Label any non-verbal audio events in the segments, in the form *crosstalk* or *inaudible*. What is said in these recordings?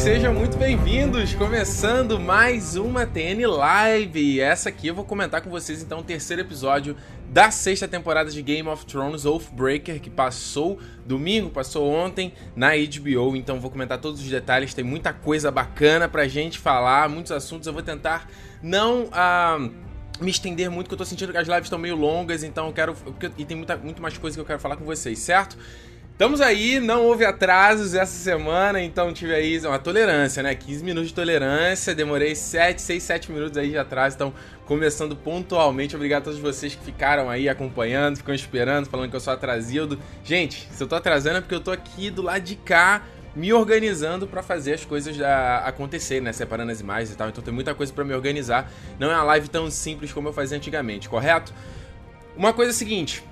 sejam muito bem-vindos! Começando mais uma TN Live. Essa aqui eu vou comentar com vocês então o terceiro episódio da sexta temporada de Game of Thrones Oathbreaker, que passou domingo, passou ontem na HBO. Então vou comentar todos os detalhes, tem muita coisa bacana pra gente falar, muitos assuntos. Eu vou tentar não. Uh, me estender muito, porque eu tô sentindo que as lives estão meio longas, então eu quero. E tem muita, muito mais coisa que eu quero falar com vocês, certo? Estamos aí, não houve atrasos essa semana, então tive aí uma tolerância, né? 15 minutos de tolerância, demorei 7, 6, 7 minutos aí de atraso, então começando pontualmente. Obrigado a todos vocês que ficaram aí acompanhando, ficam esperando, falando que eu sou atrasado. Gente, se eu tô atrasando é porque eu tô aqui do lado de cá me organizando para fazer as coisas da, acontecerem, né? Separando as imagens e tal. Então tem muita coisa para me organizar. Não é uma live tão simples como eu fazia antigamente, correto? Uma coisa é a seguinte,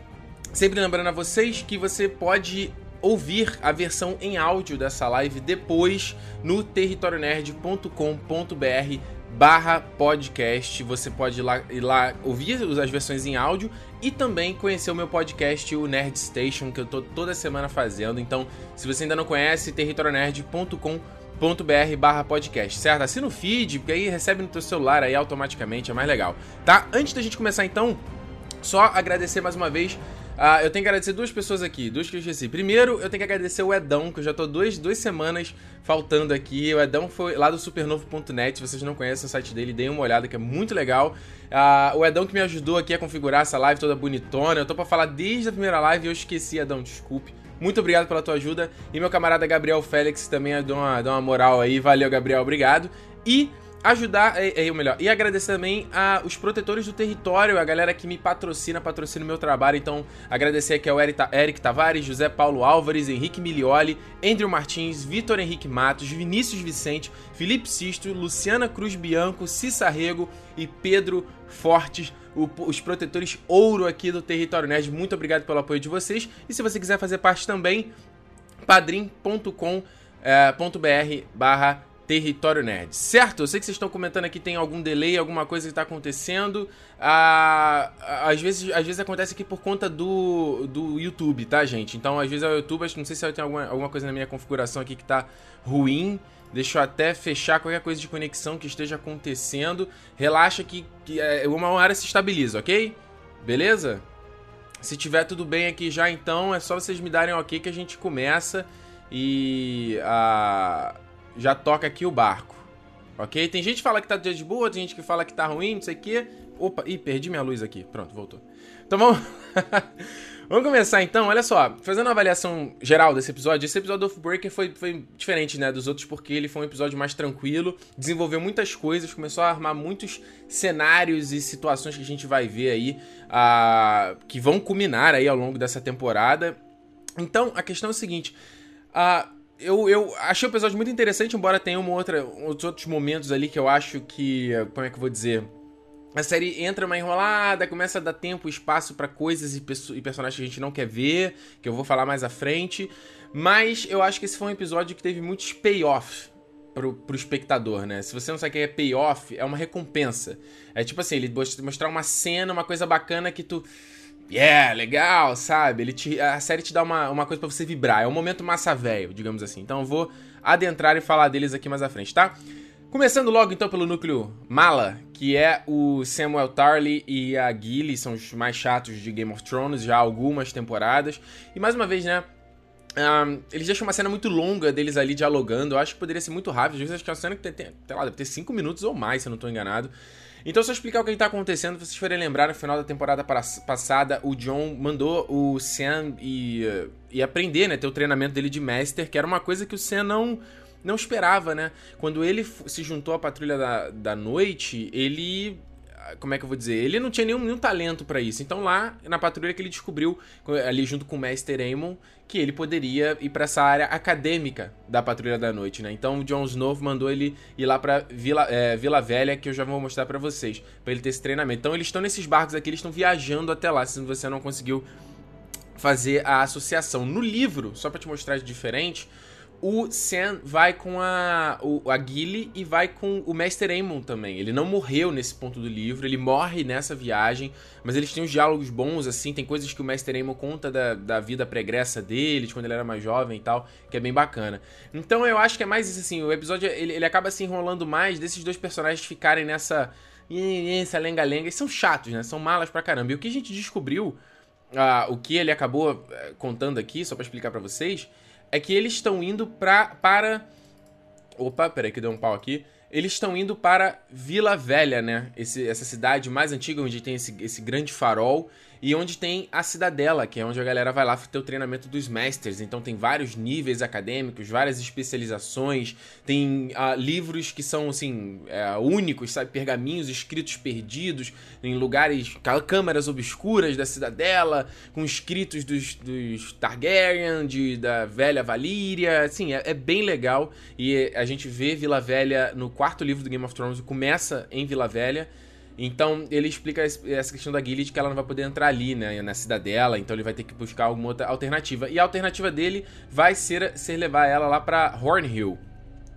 Sempre lembrando a vocês que você pode ouvir a versão em áudio dessa live depois no territorionerd.com.br barra podcast. Você pode ir lá, ir lá ouvir as versões em áudio e também conhecer o meu podcast, o Nerd Station, que eu tô toda semana fazendo. Então, se você ainda não conhece, territorionerd.com.br barra podcast, certo? Assina o feed, porque aí recebe no teu celular aí automaticamente, é mais legal. Tá? Antes da gente começar então, só agradecer mais uma vez ah, eu tenho que agradecer duas pessoas aqui, duas que eu esqueci. Primeiro, eu tenho que agradecer o Edão, que eu já tô duas, duas semanas faltando aqui. O Edão foi lá do supernovo.net, se vocês não conhecem o site dele, deem uma olhada que é muito legal. Ah, o Edão que me ajudou aqui a configurar essa live toda bonitona. Eu tô pra falar desde a primeira live e eu esqueci, Edão, desculpe. Muito obrigado pela tua ajuda. E meu camarada Gabriel Félix também deu uma, deu uma moral aí. Valeu, Gabriel, obrigado. E ajudar, é, é o melhor, e agradecer também a os protetores do território, a galera que me patrocina, patrocina o meu trabalho, então agradecer aqui ao Eric Tavares, José Paulo Álvares, Henrique Milioli, Andrew Martins, Vitor Henrique Matos, Vinícius Vicente, Felipe Sisto, Luciana Cruz Bianco, Cissa Rego e Pedro Fortes, os protetores ouro aqui do Território Nerd. Muito obrigado pelo apoio de vocês, e se você quiser fazer parte também, padrim.com.br eh, barra Território Nerd. Certo? Eu sei que vocês estão comentando aqui tem algum delay, alguma coisa que está acontecendo. Ah, às, vezes, às vezes acontece aqui por conta do, do YouTube, tá, gente? Então, às vezes é o YouTube, não sei se eu tenho alguma, alguma coisa na minha configuração aqui que está ruim. Deixa eu até fechar qualquer coisa de conexão que esteja acontecendo. Relaxa que, que é, uma hora se estabiliza, ok? Beleza? Se tiver tudo bem aqui já, então é só vocês me darem ok que a gente começa. E. a ah, já toca aqui o barco. Ok? Tem gente que fala que tá de boa, tem gente que fala que tá ruim, não sei o quê. Opa, ih, perdi minha luz aqui. Pronto, voltou. Então vamos. *laughs* vamos começar então. Olha só, fazendo uma avaliação geral desse episódio, esse episódio do Off-Breaker foi, foi diferente né, dos outros, porque ele foi um episódio mais tranquilo, desenvolveu muitas coisas, começou a armar muitos cenários e situações que a gente vai ver aí, uh, que vão culminar aí ao longo dessa temporada. Então, a questão é o seguinte. Uh, eu, eu achei o episódio muito interessante, embora tenha uma outra, outros momentos ali que eu acho que. Como é que eu vou dizer? A série entra uma enrolada, começa a dar tempo espaço para coisas e, e, personagens que a gente não quer ver, que eu vou falar mais à frente. Mas eu acho que esse foi um episódio que teve muitos payoff pro, pro espectador, né? Se você não sabe o que é payoff, é uma recompensa. É tipo assim, ele mostrar uma cena, uma coisa bacana que tu yeah, legal, sabe? Ele te, a série te dá uma, uma coisa para você vibrar. É um momento massa velho, digamos assim. Então eu vou adentrar e falar deles aqui mais à frente, tá? Começando logo então pelo núcleo Mala, que é o Samuel Tarly e a Gilly, são os mais chatos de Game of Thrones já há algumas temporadas. E mais uma vez, né? Um, eles deixam uma cena muito longa deles ali dialogando. Eu acho que poderia ser muito rápido. Às vezes acho que é uma cena que tem, tem, lá, deve ter 5 minutos ou mais, se eu não estou enganado. Então, se eu explicar o que está acontecendo, vocês forem lembrar, no final da temporada passada, o John mandou o Sam e, e aprender, né? Ter o treinamento dele de Master, que era uma coisa que o Sam não, não esperava, né? Quando ele se juntou à Patrulha da, da Noite, ele como é que eu vou dizer? Ele não tinha nenhum, nenhum talento para isso. Então lá na patrulha que ele descobriu, ali junto com o Master Aemon, que ele poderia ir para essa área acadêmica da Patrulha da Noite, né? Então o Jon Snow mandou ele ir lá para Vila, é, Vila Velha, que eu já vou mostrar para vocês, para ele ter esse treinamento. Então eles estão nesses barcos aqui, eles estão viajando até lá, se você não conseguiu fazer a associação. No livro, só para te mostrar de diferente, o Sam vai com a, o, a Gilly e vai com o Mestre Aemon também. Ele não morreu nesse ponto do livro, ele morre nessa viagem, mas eles têm uns diálogos bons, assim, tem coisas que o Mestre Aemon conta da, da vida pregressa dele, de quando ele era mais jovem e tal, que é bem bacana. Então eu acho que é mais isso, assim, o episódio, ele, ele acaba se enrolando mais desses dois personagens ficarem nessa... essa lenga-lenga, eles são chatos, né? São malas pra caramba. E o que a gente descobriu, uh, o que ele acabou uh, contando aqui, só para explicar para vocês é que eles estão indo pra, para. Opa, peraí que deu um pau aqui. Eles estão indo para Vila Velha, né? Esse, essa cidade mais antiga onde tem esse, esse grande farol e onde tem a Cidadela, que é onde a galera vai lá ter o treinamento dos Masters. Então tem vários níveis acadêmicos, várias especializações, tem uh, livros que são, assim, uh, únicos, sabe? Pergaminhos escritos perdidos em lugares, câmaras obscuras da Cidadela, com escritos dos, dos Targaryen, de, da velha Valíria. Assim, é, é bem legal. E a gente vê Vila Velha no quarto livro do Game of Thrones, começa em Vila Velha. Então ele explica essa questão da Gilead que ela não vai poder entrar ali, né, na cidadela, então ele vai ter que buscar alguma outra alternativa. E a alternativa dele vai ser, ser levar ela lá para Hornhill.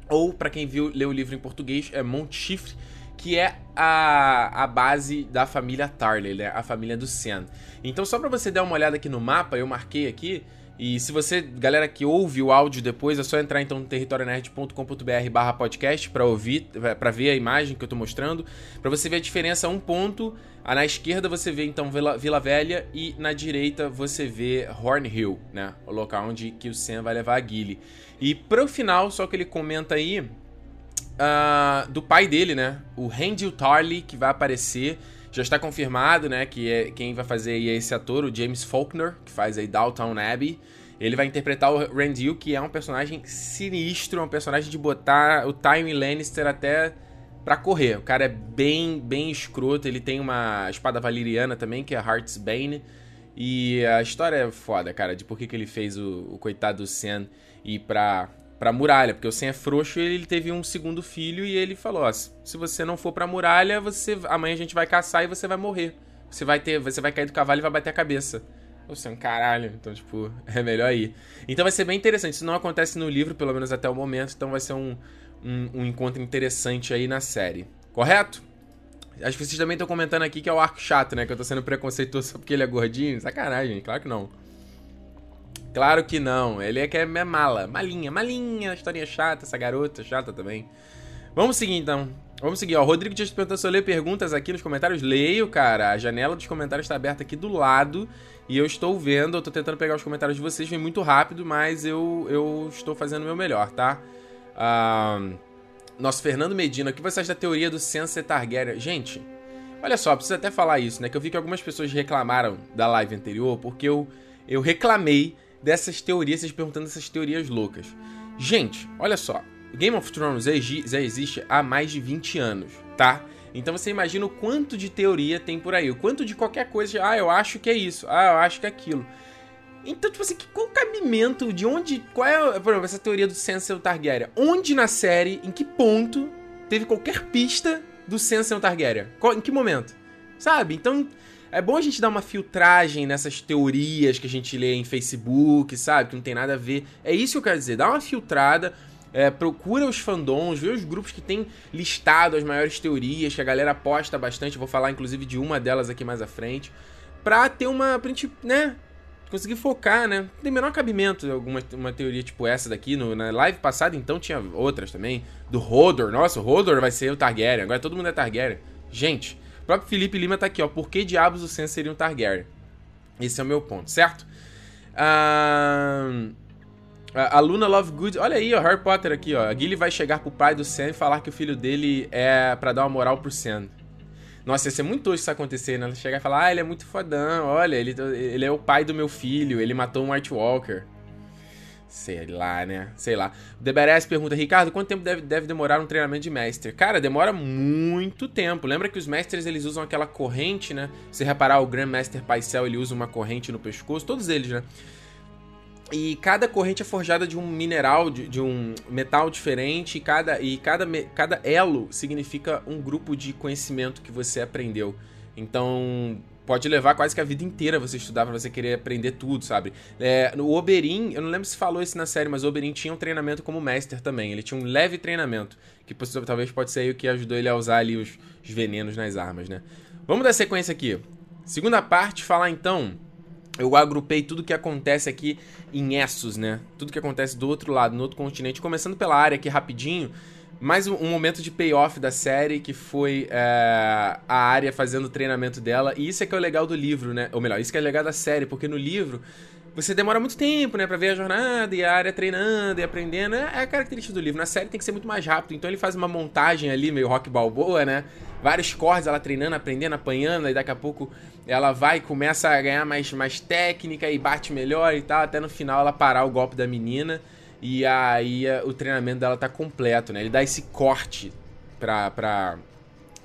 Ou, para quem viu leu o livro em português, é Monte Chifre, que é a, a base da família Tarley, né, a família do Sen. Então só para você dar uma olhada aqui no mapa, eu marquei aqui, e se você, galera que ouve o áudio depois, é só entrar então no territorionerd.com.br barra podcast para ouvir, para ver a imagem que eu tô mostrando, para você ver a diferença um ponto. Ah, na esquerda você vê então Vila, Vila Velha e na direita você vê Hornhill, né? O local onde que o Sam vai levar a Gilly. E pro final, só que ele comenta aí uh, do pai dele, né? O Randall Tarley, que vai aparecer já está confirmado, né, que é quem vai fazer é esse ator, o James Faulkner, que faz aí Downtown Abbey. Ele vai interpretar o Randall, que é um personagem sinistro, um personagem de botar o Tywin Lannister até para correr. O cara é bem, bem escroto. Ele tem uma espada valeriana também, que é Heart's Bane. E a história é foda, cara, de por que, que ele fez o, o coitado Sen ir pra pra muralha, porque o Sam é frouxo e ele teve um segundo filho e ele falou: ó, se você não for pra muralha, você amanhã a gente vai caçar e você vai morrer. Você vai ter, você vai cair do cavalo e vai bater a cabeça. O Sam, caralho, então tipo, *laughs* é melhor ir. Então vai ser bem interessante. Isso não acontece no livro, pelo menos até o momento, então vai ser um, um, um encontro interessante aí na série. Correto? Acho que vocês também estão comentando aqui que é o arco chato, né? Que eu tô sendo preconceituoso só porque ele é gordinho. Sacanagem, claro que não. Claro que não. Ele é que é mala. Malinha, malinha. Historinha chata, essa garota chata também. Vamos seguir então. Vamos seguir, ó. Rodrigo te perguntou se eu leio perguntas aqui nos comentários. Leio, cara. A janela dos comentários está aberta aqui do lado. E eu estou vendo, eu tô tentando pegar os comentários de vocês, vem muito rápido, mas eu, eu estou fazendo o meu melhor, tá? Uh, nosso Fernando Medina, o que você acha da teoria do Sansa Targaryen? Gente, olha só, preciso até falar isso, né? Que eu vi que algumas pessoas reclamaram da live anterior, porque eu, eu reclamei dessas teorias, vocês perguntando essas teorias loucas. Gente, olha só. Game of Thrones já existe há mais de 20 anos, tá? Então você imagina o quanto de teoria tem por aí, o quanto de qualquer coisa, ah, eu acho que é isso, ah, eu acho que é aquilo. Então, tipo assim, qual o cabimento de onde. Qual é, por exemplo, essa teoria do Sansa Targaryen? Onde na série, em que ponto teve qualquer pista do Sansa Targaryen? Em que momento? Sabe? Então, é bom a gente dar uma filtragem nessas teorias que a gente lê em Facebook, sabe? Que não tem nada a ver. É isso que eu quero dizer. Dá uma filtrada. É, procura os fandoms, vê os grupos que tem listado as maiores teorias, que a galera aposta bastante. Vou falar inclusive de uma delas aqui mais à frente. Pra ter uma. Pra gente, né? Conseguir focar, né? Não tem menor cabimento alguma uma teoria tipo essa daqui. No, na live passada, então, tinha outras também. Do Hodor. Nossa, o Hodor vai ser o Targaryen. Agora todo mundo é Targaryen. Gente, próprio Felipe Lima tá aqui, ó. Por que diabos o Sam seria um Targaryen? Esse é o meu ponto, certo? Ah, a Luna Lovegood, olha aí, ó, Harry Potter aqui, ó. A Gilly vai chegar pro pai do Sam e falar que o filho dele é para dar uma moral pro Sam. Nossa, ia ser muito hoje isso acontecer, né? Ela chegar e falar, ah, ele é muito fodão, olha, ele, ele é o pai do meu filho, ele matou um White Walker. Sei lá, né? Sei lá. O Deberes pergunta, Ricardo, quanto tempo deve, deve demorar um treinamento de mestre? Cara, demora muito tempo. Lembra que os mestres, eles usam aquela corrente, né? Se reparar, o Grandmaster Paisel, ele usa uma corrente no pescoço. Todos eles, né? E cada corrente é forjada de um mineral, de, de um metal diferente, e cada, e cada, cada elo significa um grupo de conhecimento que você aprendeu. Então, pode levar quase que a vida inteira você estudar para você querer aprender tudo, sabe? É, o Oberyn, eu não lembro se falou isso na série, mas o Oberyn tinha um treinamento como Master também. Ele tinha um leve treinamento, que talvez pode ser aí o que ajudou ele a usar ali os, os venenos nas armas, né? Vamos dar sequência aqui. Segunda parte, falar então eu agrupei tudo que acontece aqui em Essos, né? Tudo que acontece do outro lado, no outro continente. Começando pela área aqui rapidinho. Mais um, um momento de payoff da série, que foi é, a área fazendo o treinamento dela. E isso é que é o legal do livro, né? Ou melhor, isso que é legal da série, porque no livro você demora muito tempo, né, pra ver a jornada e a área treinando e aprendendo. É, é a característica do livro. Na série tem que ser muito mais rápido. Então ele faz uma montagem ali, meio rock balboa, né? Vários cortes, ela treinando, aprendendo, apanhando, e daqui a pouco ela vai e começa a ganhar mais, mais técnica e bate melhor e tal, até no final ela parar o golpe da menina. E aí o treinamento dela tá completo, né? Ele dá esse corte pra, pra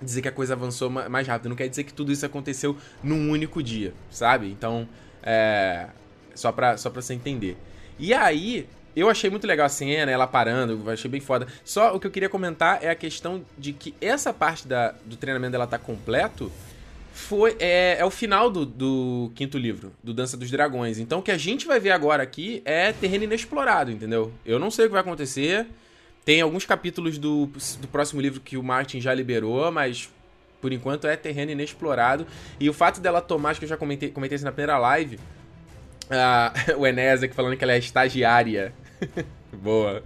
dizer que a coisa avançou mais rápido. Não quer dizer que tudo isso aconteceu num único dia, sabe? Então, é só pra, só pra você entender. E aí, eu achei muito legal a cena, ela parando, eu achei bem foda. Só o que eu queria comentar é a questão de que essa parte da, do treinamento dela tá completo foi é, é o final do, do, quinto livro, do Dança dos Dragões. Então o que a gente vai ver agora aqui é terreno inexplorado, entendeu? Eu não sei o que vai acontecer. Tem alguns capítulos do, do próximo livro que o Martin já liberou, mas por enquanto é terreno inexplorado. E o fato dela tomar, acho que eu já comentei, comentei isso na primeira live, Uh, *laughs* o Enéas aqui falando que ela é estagiária. *laughs* Boa.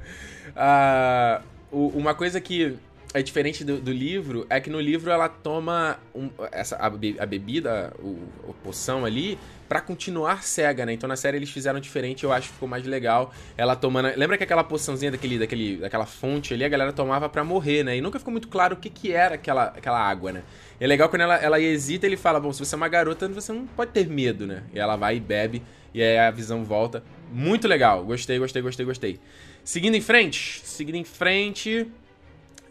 Uh, uma coisa que é diferente do, do, livro é que no livro ela toma um, essa, a, a bebida, o, a poção ali, para continuar cega, né? Então na série eles fizeram diferente, eu acho que ficou mais legal. Ela tomando. Lembra que aquela poçãozinha daquele, daquele, daquela fonte ali, a galera tomava para morrer, né? E nunca ficou muito claro o que, que era aquela, aquela água, né? É legal quando ela, ela hesita, ele fala: Bom, se você é uma garota, você não pode ter medo, né? E ela vai e bebe e aí a visão volta. Muito legal. Gostei, gostei, gostei, gostei. Seguindo em frente, seguindo em frente,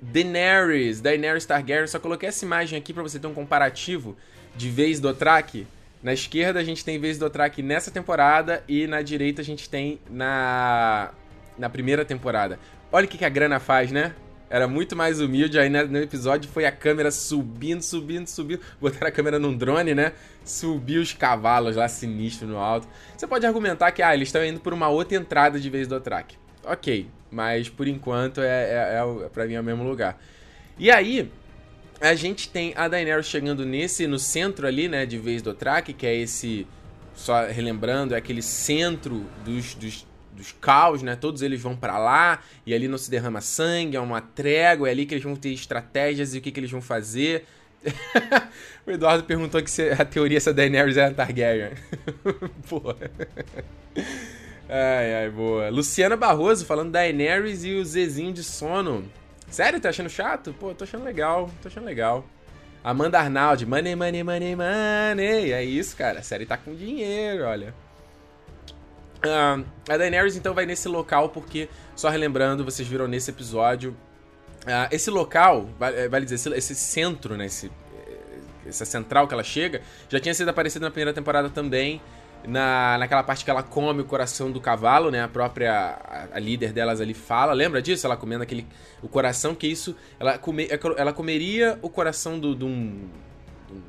Daenerys, Daenerys Targaryen. Só coloquei essa imagem aqui para você ter um comparativo de vez do Track. Na esquerda a gente tem vez do Track nessa temporada e na direita a gente tem na na primeira temporada. Olha o que, que a grana faz, né? Era muito mais humilde. Aí no episódio foi a câmera subindo, subindo, subindo. Botaram a câmera num drone, né? Subiu os cavalos lá sinistro no alto. Você pode argumentar que, ah, eles estão indo por uma outra entrada de vez do track. Ok, mas por enquanto é, é, é pra mim é o mesmo lugar. E aí, a gente tem a Daenerys chegando nesse, no centro ali, né, de vez do track, que é esse, só relembrando, é aquele centro dos, dos dos caos, né? Todos eles vão para lá e ali não se derrama sangue, é uma trégua, é ali que eles vão ter estratégias e o que, que eles vão fazer. *laughs* o Eduardo perguntou que se a teoria se a Daenerys é a Targaryen. *laughs* Porra. Ai, ai, boa. Luciana Barroso falando da Daenerys e o Zezinho de sono. Sério, tá achando chato? Pô, tô achando legal, tô achando legal. Amanda Arnaldi, money, money, money, money. É isso, cara. A série tá com dinheiro, olha. Uh, a Daenerys então vai nesse local porque, só relembrando, vocês viram nesse episódio, uh, esse local, vale, vale dizer, esse, esse, centro, né, esse, essa central que ela chega, já tinha sido aparecido na primeira temporada também, na, naquela parte que ela come o coração do cavalo, né, a própria a, a líder delas ali fala, lembra disso? Ela comendo aquele, o coração, que isso, ela, come, ela comeria o coração do, de um,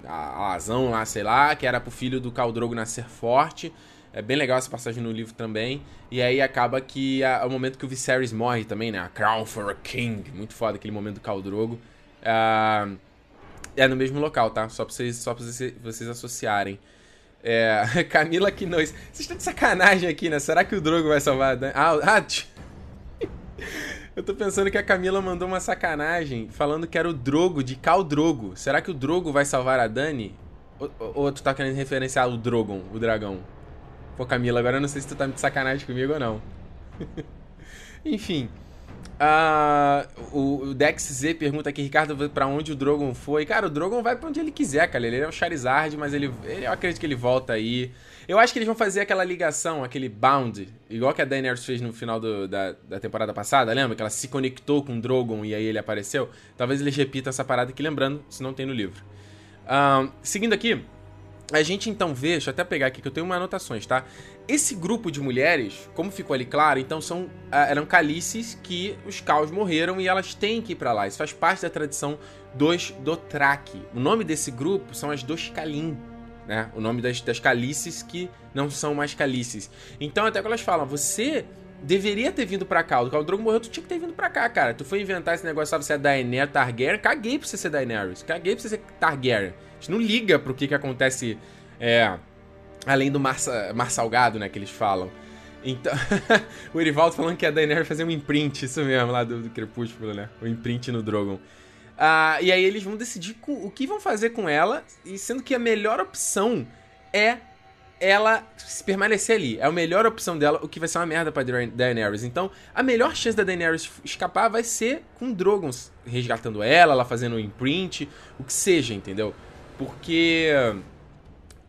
a azão lá, sei lá, que era pro filho do Caldrogo nascer forte, é bem legal essa passagem no livro também. E aí acaba que é o momento que o Viserys morre também, né? A Crown for a King. Muito foda aquele momento do Khal Drogo. Uh, é no mesmo local, tá? Só pra vocês, só pra vocês, vocês associarem. É, *laughs* Camila Quinones. Vocês estão de sacanagem aqui, né? Será que o Drogo vai salvar a Dani? Ah, ah *laughs* Eu tô pensando que a Camila mandou uma sacanagem falando que era o Drogo de Khal Drogo. Será que o Drogo vai salvar a Dani? Ou, ou tu tá querendo referenciar o Drogon, o dragão? Pô, Camila, agora eu não sei se tu tá de sacanagem comigo ou não. *laughs* Enfim. Uh, o, Dex Z pergunta aqui, Ricardo, para onde o Drogon foi? Cara, o Drogon vai para onde ele quiser, cara. Ele é o Charizard, mas ele, ele, eu acredito que ele volta aí. Eu acho que eles vão fazer aquela ligação, aquele bound, igual que a Daenerys fez no final do, da, da temporada passada, lembra? Que ela se conectou com o Drogon e aí ele apareceu. Talvez eles repitam essa parada aqui, lembrando, se não tem no livro. Seguindo aqui, a gente então vê, deixa eu até pegar aqui que eu tenho umas anotações, tá? Esse grupo de mulheres, como ficou ali claro, então são ah, eram calices que os caos morreram e elas têm que ir para lá. Isso faz parte da tradição dos Dothraki. O nome desse grupo são as Doshkalin, né? O nome das, das calices que não são mais calices. Então, até que elas falam, você deveria ter vindo pra cá. O Drogo morreu, tu tinha que ter vindo pra cá, cara. Tu foi inventar esse negócio, sabe, você é Daenerys Targaryen. Caguei pra você ser Daenerys. Caguei pra você ser Targaryen. Gente não liga pro que que acontece, é, além do mar, mar salgado, né, que eles falam. Então, *laughs* o Erivaldo falando que a Daenerys fazer um imprint, isso mesmo, lá do, do Crepúsculo, né? O imprint no Drogon. Uh, e aí eles vão decidir o que vão fazer com ela, e sendo que a melhor opção é ela permanecer ali. É a melhor opção dela, o que vai ser uma merda pra Daenerys. Então, a melhor chance da Daenerys escapar vai ser com Drogon resgatando ela, ela fazendo um imprint, o que seja, entendeu? Porque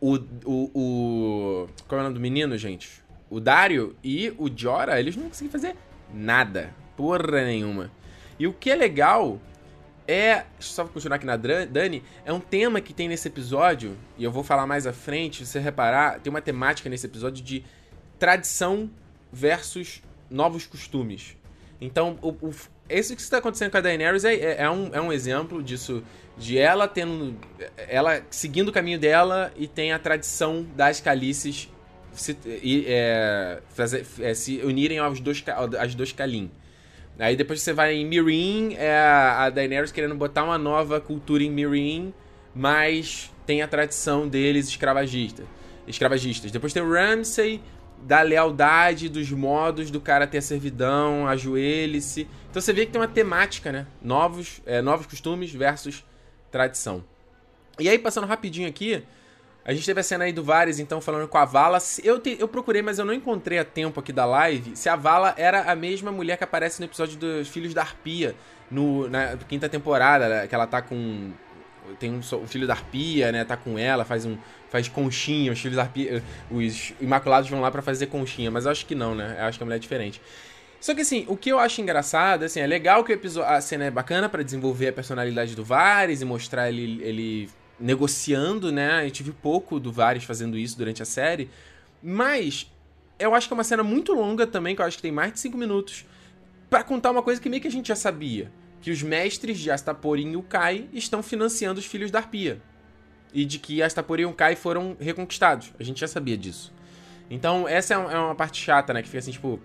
o, o, o... Qual é o nome do menino, gente? O Dario e o Jora, eles não conseguem fazer nada. Porra nenhuma. E o que é legal é, só continuar aqui na Dani, é um tema que tem nesse episódio, e eu vou falar mais à frente, se você reparar, tem uma temática nesse episódio de tradição versus novos costumes. Então, o, o, isso que está acontecendo com a Daenerys é, é, é, um, é um exemplo disso, de ela tendo. ela seguindo o caminho dela e tem a tradição das calices se, é, fazer, é, se unirem aos dois, às dois Kalin. Aí depois você vai em Mirin, é a Daenerys querendo botar uma nova cultura em Mirin, mas tem a tradição deles escravagista, escravagistas. Depois tem o Ramsay, da lealdade, dos modos do cara ter a servidão, ajoelhe-se. Então você vê que tem uma temática, né? Novos, é, novos costumes versus tradição. E aí, passando rapidinho aqui, a gente teve a cena aí do Vares, então, falando com a Vala. Eu, te, eu procurei, mas eu não encontrei a tempo aqui da live se a Vala era a mesma mulher que aparece no episódio dos Filhos da Arpia, no, na quinta temporada, né, que ela tá com. Tem um, um, filho da Arpia, né? Tá com ela, faz um. Faz conchinha, os filhos da Arpia. Os Imaculados vão lá para fazer conchinha, mas eu acho que não, né? Eu acho que a mulher é diferente. Só que assim, o que eu acho engraçado, assim, é legal que a cena é bacana para desenvolver a personalidade do Vares e mostrar ele, ele negociando, né? Gente viu pouco do Varys fazendo isso durante a série. Mas eu acho que é uma cena muito longa também, que eu acho que tem mais de 5 minutos, para contar uma coisa que meio que a gente já sabia. Que os mestres de Astapor e Ukai estão financiando os filhos da Arpia. E de que Astapor e Ukai foram reconquistados. A gente já sabia disso. Então, essa é, é uma parte chata, né? Que fica assim, tipo...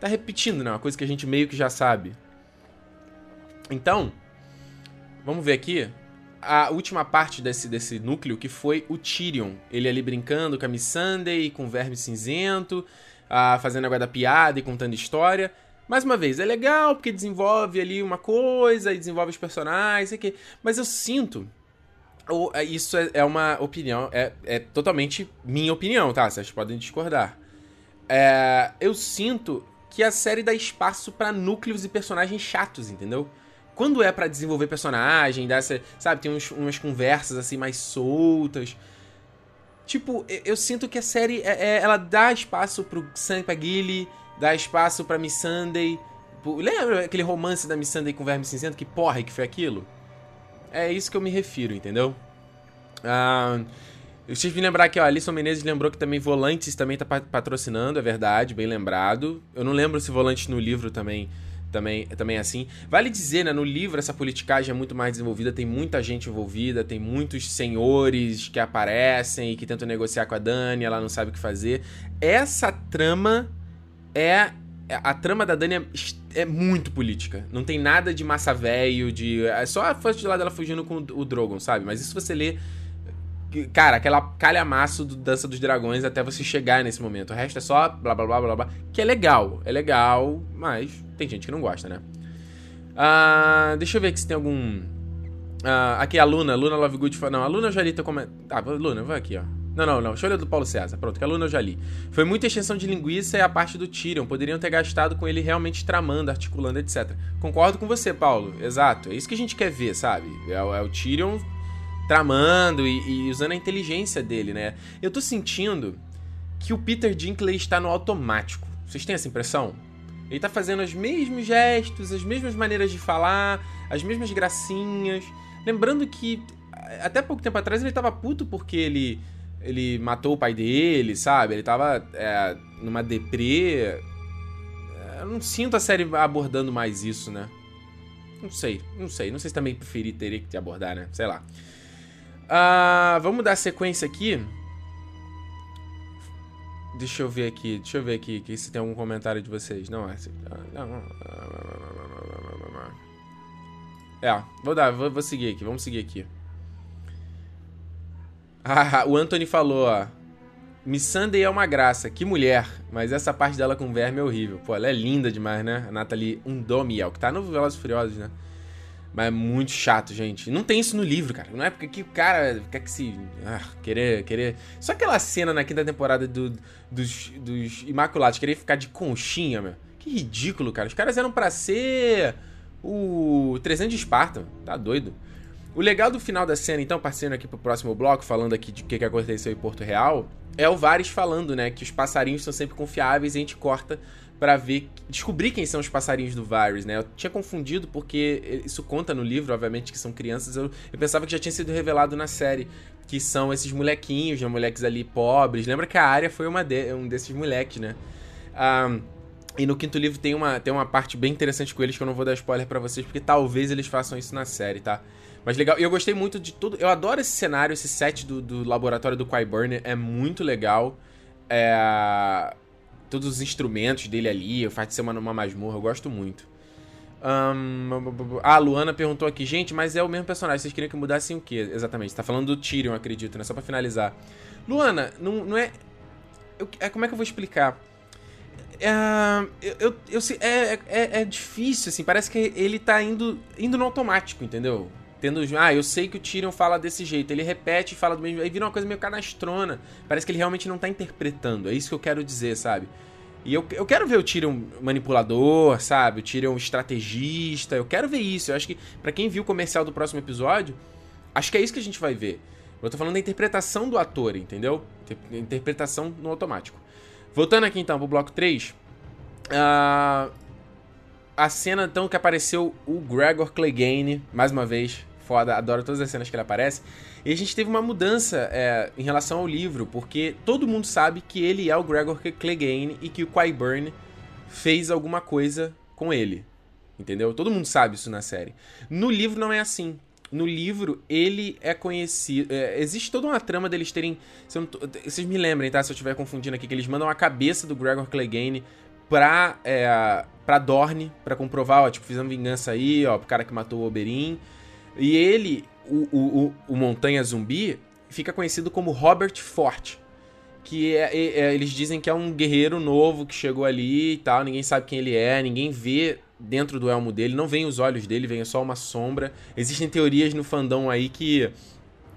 Tá repetindo, né? Uma coisa que a gente meio que já sabe. Então, vamos ver aqui a última parte desse, desse núcleo, que foi o Tyrion. Ele ali brincando com a Missandei, com o Verme Cinzento, ah, fazendo agora da piada e contando história. Mais uma vez, é legal porque desenvolve ali uma coisa e desenvolve os personagens, sei que. Mas eu sinto. Ou, é, isso é, é, uma opinião, é, é totalmente minha opinião, tá? Vocês podem discordar. É, eu sinto que a série dá espaço para núcleos e personagens chatos, entendeu? Quando é para desenvolver personagem, dá essa, sabe, tem uns, umas conversas assim mais soltas. Tipo, eu, eu sinto que a série é, é, ela dá espaço pro Sam Pagili, dá espaço pra Missandei. Lembra aquele romance da Missandei com o Verme Cinzento? Que porra que foi aquilo? É isso que eu me refiro, entendeu? Ah, eu tive que lembrar que ó, Alisson Menezes lembrou que também Volantes também tá patrocinando, é verdade, bem lembrado. Eu não lembro se Volantes no livro também também, também é assim. Vale dizer, né, no livro essa politicagem é muito mais desenvolvida, tem muita gente envolvida, tem muitos senhores que aparecem e que tentam negociar com a Dani, ela não sabe o que fazer. Essa trama é a trama da Dani é, é, muito política. Não tem nada de massa velho, de. É só a fã de lá dela fugindo com o Drogon, sabe? Mas isso você lê Cara, aquela calhamaço do Dança dos Dragões até você chegar nesse momento. O resto é só blá blá blá blá blá. Que é legal. É legal, mas tem gente que não gosta, né? Uh, deixa eu ver aqui se tem algum. Uh, aqui a Luna, Luna Lovegood. Não, a Luna eu já li teu comentário. Tá, Luna, vai aqui, ó. Não, não, não. Deixa eu ler do Paulo César. Pronto, que a Luna eu já li. Foi muita extensão de linguiça e a parte do Tyrion. Poderiam ter gastado com ele realmente tramando, articulando, etc. Concordo com você, Paulo. Exato. É isso que a gente quer ver, sabe? É, é o Tyrion tramando e, e, usando a inteligência dele, né? Eu tô sentindo que o Peter Dinklage está no automático. Vocês têm essa impressão? Ele tá fazendo os mesmos gestos, as mesmas maneiras de falar, as mesmas gracinhas. Lembrando que até pouco tempo atrás ele tava puto porque ele ele matou o pai dele, sabe? Ele tava é, numa deprê. Eu não sinto a série abordando mais isso, né? Não sei, não sei. Não sei se também preferi teria que te abordar, né? Sei lá. Uh, vamos dar sequência aqui. Deixa eu ver aqui, deixa eu ver aqui, se tem algum comentário de vocês. Não, é. É, vou dar, vou, vou seguir aqui, vamos seguir aqui. Ah, o Anthony falou, ó. Miss Sunday é uma graça, que mulher. Mas essa parte dela com verme é horrível. Pô, ela é linda demais, né? A Natalie Undomiel, que tá no Velozes Furiosos, né? Mas é muito chato, gente. Não tem isso no livro, cara. Não é porque que o cara quer que se. Ah, querer, querer. Só aquela cena na quinta temporada do, dos, dos Imaculados, querer ficar de conchinha, meu. Que ridículo, cara. Os caras eram para ser o 300 de Esparta. Tá doido. O legal do final da cena, então, passando aqui pro próximo bloco, falando aqui de o que, que aconteceu em Porto Real, é o Vares falando, né, que os passarinhos são sempre confiáveis e a gente corta para ver, descobrir quem são os passarinhos do Varys, né? Eu tinha confundido porque isso conta no livro, obviamente, que são crianças. Eu, eu pensava que já tinha sido revelado na série, que são esses molequinhos, né? Moleques ali pobres. Lembra que a área foi uma de, um desses moleques, né? Um, e no quinto livro tem uma, tem uma parte bem interessante com eles que eu não vou dar spoiler para vocês, porque talvez eles façam isso na série, tá? Mas legal, e eu gostei muito de tudo. Eu adoro esse cenário, esse set do, do laboratório do Qyburn, é muito legal. É todos os instrumentos dele ali, o fato de ser uma, uma masmorra, eu gosto muito. Um, a Luana perguntou aqui, gente, mas é o mesmo personagem, vocês queriam que mudassem o que exatamente? Você tá falando do Tyrion, acredito, né? Só pra finalizar. Luana, não, não é. Eu, é. Como é que eu vou explicar? É, eu, eu, eu, é, é, é difícil, assim, parece que ele tá indo, indo no automático, entendeu? Tendo. Ah, eu sei que o Tyrion fala desse jeito. Ele repete e fala do mesmo. Aí vira uma coisa meio canastrona. Parece que ele realmente não tá interpretando. É isso que eu quero dizer, sabe? E eu, eu quero ver o Tyrion manipulador, sabe? O Tyrion estrategista. Eu quero ver isso. Eu acho que, para quem viu o comercial do próximo episódio, acho que é isso que a gente vai ver. Eu tô falando da interpretação do ator, entendeu? Interpretação no automático. Voltando aqui então pro bloco 3. Uh, ah, a cena então que apareceu o Gregor Clegane, mais uma vez, foda, adoro todas as cenas que ele aparece. E a gente teve uma mudança é, em relação ao livro, porque todo mundo sabe que ele é o Gregor Clegane e que o Qyburn fez alguma coisa com ele. Entendeu? Todo mundo sabe isso na série. No livro não é assim. No livro, ele é conhecido. É, existe toda uma trama deles terem. Tô, vocês me lembrem, tá? Se eu estiver confundindo aqui, que eles mandam a cabeça do Gregor Clegane pra, é, pra Dorne, pra comprovar, ó, tipo, fizemos vingança aí, ó, pro cara que matou o Oberyn. E ele, o, o, o, Montanha Zumbi, fica conhecido como Robert Forte. Que é, é, é, eles dizem que é um guerreiro novo que chegou ali e tal, ninguém sabe quem ele é, ninguém vê dentro do elmo dele, não vem os olhos dele, vem só uma sombra. Existem teorias no fandom aí que.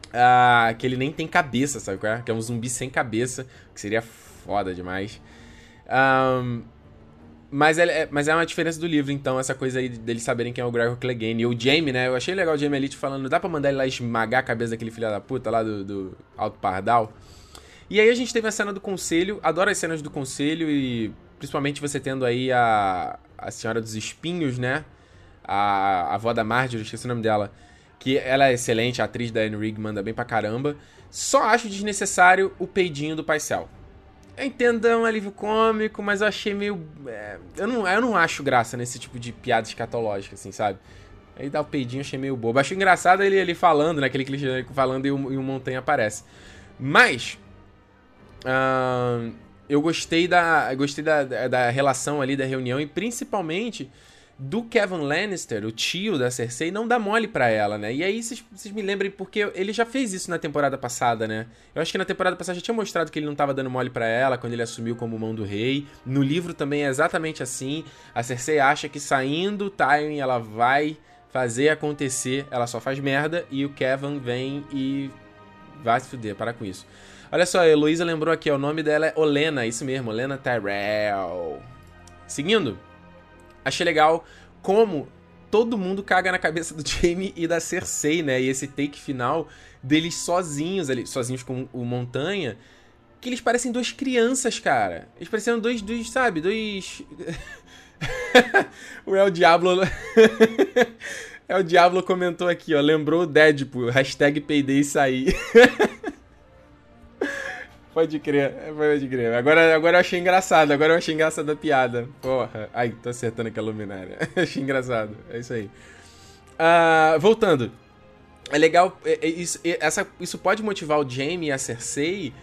Uh, que ele nem tem cabeça, sabe qual é? Que é um zumbi sem cabeça, que seria foda demais. Um, mas é, mas é uma diferença do livro, então, essa coisa aí deles saberem quem é o Gregor Clegane. E o Jamie, né? Eu achei legal o Jamie Elite falando, dá pra mandar ele lá esmagar a cabeça daquele filho da puta lá do, do Alto Pardal. E aí a gente teve a cena do conselho, adoro as cenas do conselho e principalmente você tendo aí a, a Senhora dos Espinhos, né? A, a avó da Marjorie, esqueci o nome dela. Que ela é excelente, a atriz da Anne Rigg manda bem pra caramba. Só acho desnecessário o peidinho do Paisel. Eu entendo, é um alívio cômico, mas eu achei meio. É, eu, não, eu não acho graça nesse tipo de piada escatológica, assim, sabe? Aí dá o peidinho, achei meio bobo. Achei engraçado ele ali falando, né? Aquele clichê falando e o, e o Montanha aparece. Mas. Uh, eu gostei da. Gostei da, da relação ali, da reunião, e principalmente do Kevin Lannister, o tio da Cersei, não dá mole pra ela, né? E aí vocês me lembrem, porque ele já fez isso na temporada passada, né? Eu acho que na temporada passada já tinha mostrado que ele não tava dando mole pra ela quando ele assumiu como mão do rei. No livro também é exatamente assim. A Cersei acha que saindo o Tywin ela vai fazer acontecer, ela só faz merda e o Kevin vem e vai se fuder, para com isso. Olha só, a Heloísa lembrou aqui, o nome dela é Olena, isso mesmo, Olena Tyrell. Seguindo, achei legal como todo mundo caga na cabeça do *laughs* Jamie e da Cersei, né? E esse take final deles sozinhos ali, sozinhos com o Montanha, que eles parecem duas crianças, cara. Eles pareciam dois, dois sabe, dois... *laughs* o El Diablo... *laughs* El Diablo comentou aqui, ó, lembrou o Deadpool, hashtag peidei sair. Pode crer, pode crer. Agora, agora eu achei engraçado, agora eu achei engraçada a piada. Porra. Ai, tô acertando aqui a luminária. *laughs* achei engraçado, é isso aí. Uh, voltando. é legal. É, é, isso, é, essa, isso pode motivar o Jaime e a Cersei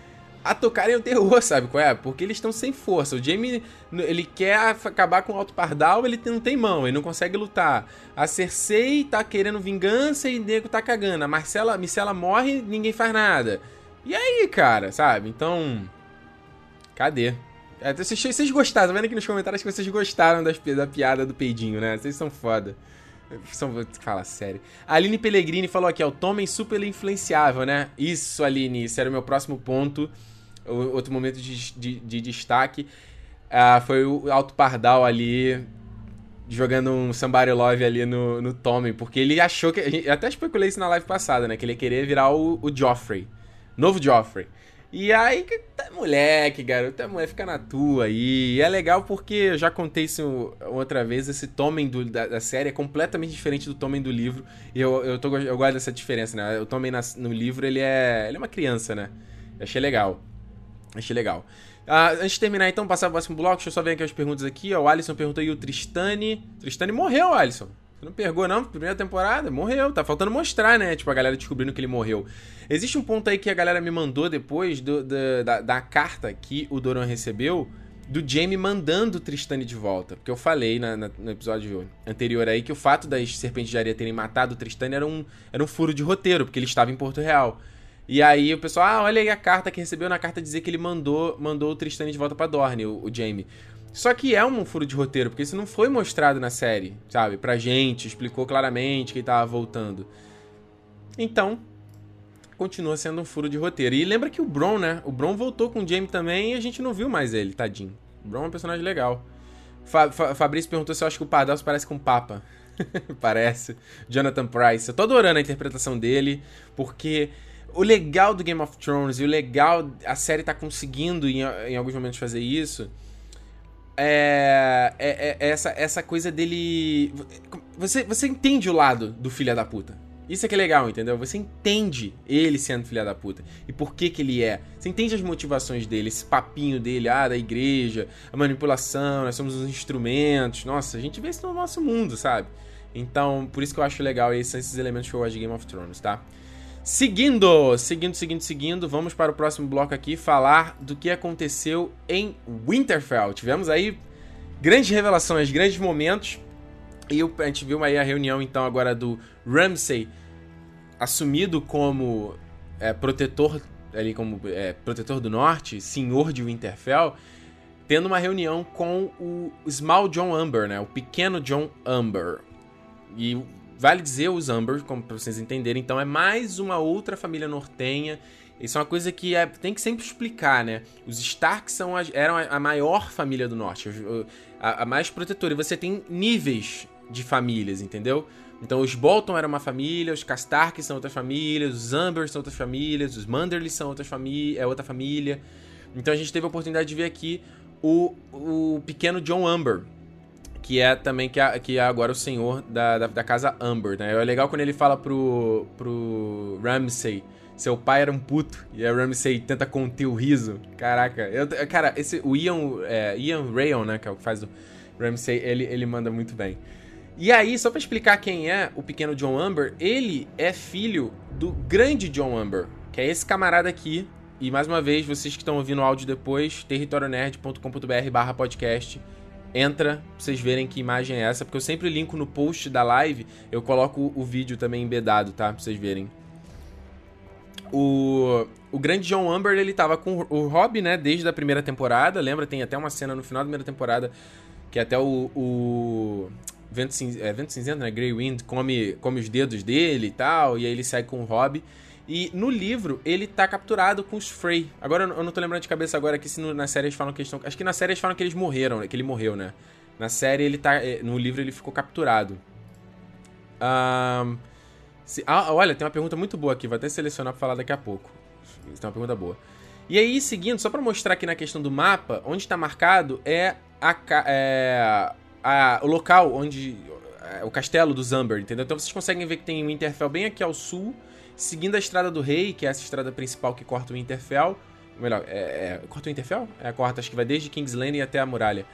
a tocarem o terror, sabe qual é? Porque eles estão sem força. O Jaime, ele quer acabar com o Alto Pardal, ele não tem mão, ele não consegue lutar. A Cersei tá querendo vingança e o nego tá cagando. A Marcela, Micela morre ninguém faz nada. E aí, cara, sabe? Então. Cadê? É, vocês, vocês gostaram, tá vendo aqui nos comentários que vocês gostaram das, da piada do peidinho, né? Vocês são foda. São, fala sério. A Aline Pellegrini falou aqui, ó, o Tommen super influenciável, né? Isso, Aline, isso era o meu próximo ponto. Outro momento de, de, de destaque. Ah, foi o Alto Pardal ali jogando um Somebody Love ali no, no Tommen, porque ele achou que. Eu até especulei isso na live passada, né? Que ele ia querer virar o, o Joffrey. Novo Joffrey. E aí, tá moleque, garoto, mulher fica na tua aí. E é legal porque eu já contei isso outra vez, esse Tommen do, da, da, série é completamente diferente do Tommen do livro. E eu, eu, tô, eu gosto dessa diferença, né? O Tommen na, no livro, ele é, ele é uma criança, né? Eu achei legal. Achei legal. Ah, antes de terminar, então, passar pro próximo bloco, deixa eu só ver aqui as perguntas aqui. O Alisson perguntou aí o Tristane. Tristane morreu, Alisson. Você não pegou, não? Primeira temporada, morreu. Tá faltando mostrar, né? Tipo, a galera descobrindo que ele morreu. Existe um ponto aí que a galera me mandou depois do, do, da, da carta que o Doran recebeu do Jamie mandando o Tristane de volta. Porque eu falei na, na, no episódio anterior aí que o fato das Serpentes de Areia terem matado o Tristane era um, era um furo de roteiro, porque ele estava em Porto Real. E aí o pessoal, ah, olha aí a carta que recebeu na carta dizer que ele mandou, mandou o Tristane de volta para Dorne, o, o Jamie. Só que é um furo de roteiro, porque isso não foi mostrado na série, sabe? Pra gente, explicou claramente que ele tava voltando. Então, continua sendo um furo de roteiro. E lembra que o Bron, né? O Bron voltou com o Jamie também e a gente não viu mais ele, tadinho. O Bron é um personagem legal. Fa Fa Fabrício perguntou se eu acho que o Pardal parece com o Papa. *laughs* parece. Jonathan Price. Eu tô adorando a interpretação dele, porque o legal do Game of Thrones e o legal. A série tá conseguindo em, em alguns momentos fazer isso é, é, é, é, essa, essa coisa dele. Você, você entende o lado do filho da puta. Isso é que é legal, entendeu? Você entende ele sendo filha da puta. E por que que ele é. Você entende as motivações dele, esse papinho dele, ah, da igreja, a manipulação, nós somos os instrumentos. Nossa, a gente vê isso no nosso mundo, sabe? Então, por isso que eu acho legal esses, esses elementos que eu gosto de Game of Thrones, tá? Seguindo, seguindo, seguindo, seguindo, vamos para o próximo bloco aqui falar do que aconteceu em Winterfell. Tivemos aí grandes revelações, grandes momentos. E a gente viu aí a reunião então agora do Ramsay assumido como é, protetor ali como é, protetor do norte, senhor de Winterfell, tendo uma reunião com o Small John Amber, né, o pequeno John Amber. E Vale dizer os Amber, como pra vocês entenderem, então é mais uma outra família nortenha. Isso é uma coisa que é, tem que sempre explicar, né? Os Stark são a, eram a maior família do norte, a, a mais protetora. E você tem níveis de famílias, entendeu? Então os Bolton eram uma família, os Castark são outra família, os Amber são outras famílias, os Manderly são outras família, é outra família. Então a gente teve a oportunidade de ver aqui o, o pequeno John Amber, que é também que é, que é agora o senhor da, da, da, casa Amber, né? É legal quando ele fala pro, pro Ramsay, seu pai era um puto, e a Ramsay tenta conter o riso. Caraca, eu, cara, esse, o Ian, é, Ian Rayon, né, que é o que faz o Ramsay, ele, ele manda muito bem. E aí, só pra explicar quem é o pequeno John Amber, ele é filho do grande John Amber, que é esse camarada aqui. E mais uma vez, vocês que estão ouvindo o áudio depois, territorionerd.com.br barra podcast entra pra vocês verem que imagem é essa, porque eu sempre linko no post da live, eu coloco o vídeo também embedado, tá? Pra vocês verem. O, o grande John Amber, ele tava com o Rob, né, desde a primeira temporada, lembra? Tem até uma cena no final da primeira temporada que até o, o Vento, Cinzento, é, Vento Cinzento, né, Grey Wind, come, come os dedos dele e tal, e aí ele sai com o Rob. E no livro, ele tá capturado com os Frey. Agora, eu não tô lembrando de cabeça agora aqui se no, na série eles falam que eles estão... Acho que na série eles falam que eles morreram, que ele morreu, né? Na série, ele tá... Eh, no livro, ele ficou capturado. Um, se, ah, olha, tem uma pergunta muito boa aqui. Vou até selecionar pra falar daqui a pouco. Tem uma pergunta boa. E aí, seguindo, só pra mostrar aqui na questão do mapa, onde tá marcado é, a, é a, o local onde... É, o castelo do Zamber, entendeu? Então vocês conseguem ver que tem Winterfell bem aqui ao sul seguindo a Estrada do Rei, que é essa estrada principal que corta o Winterfell. Melhor, é, é, corta o Winterfell? É, corta, acho que vai desde King's Landing até a muralha.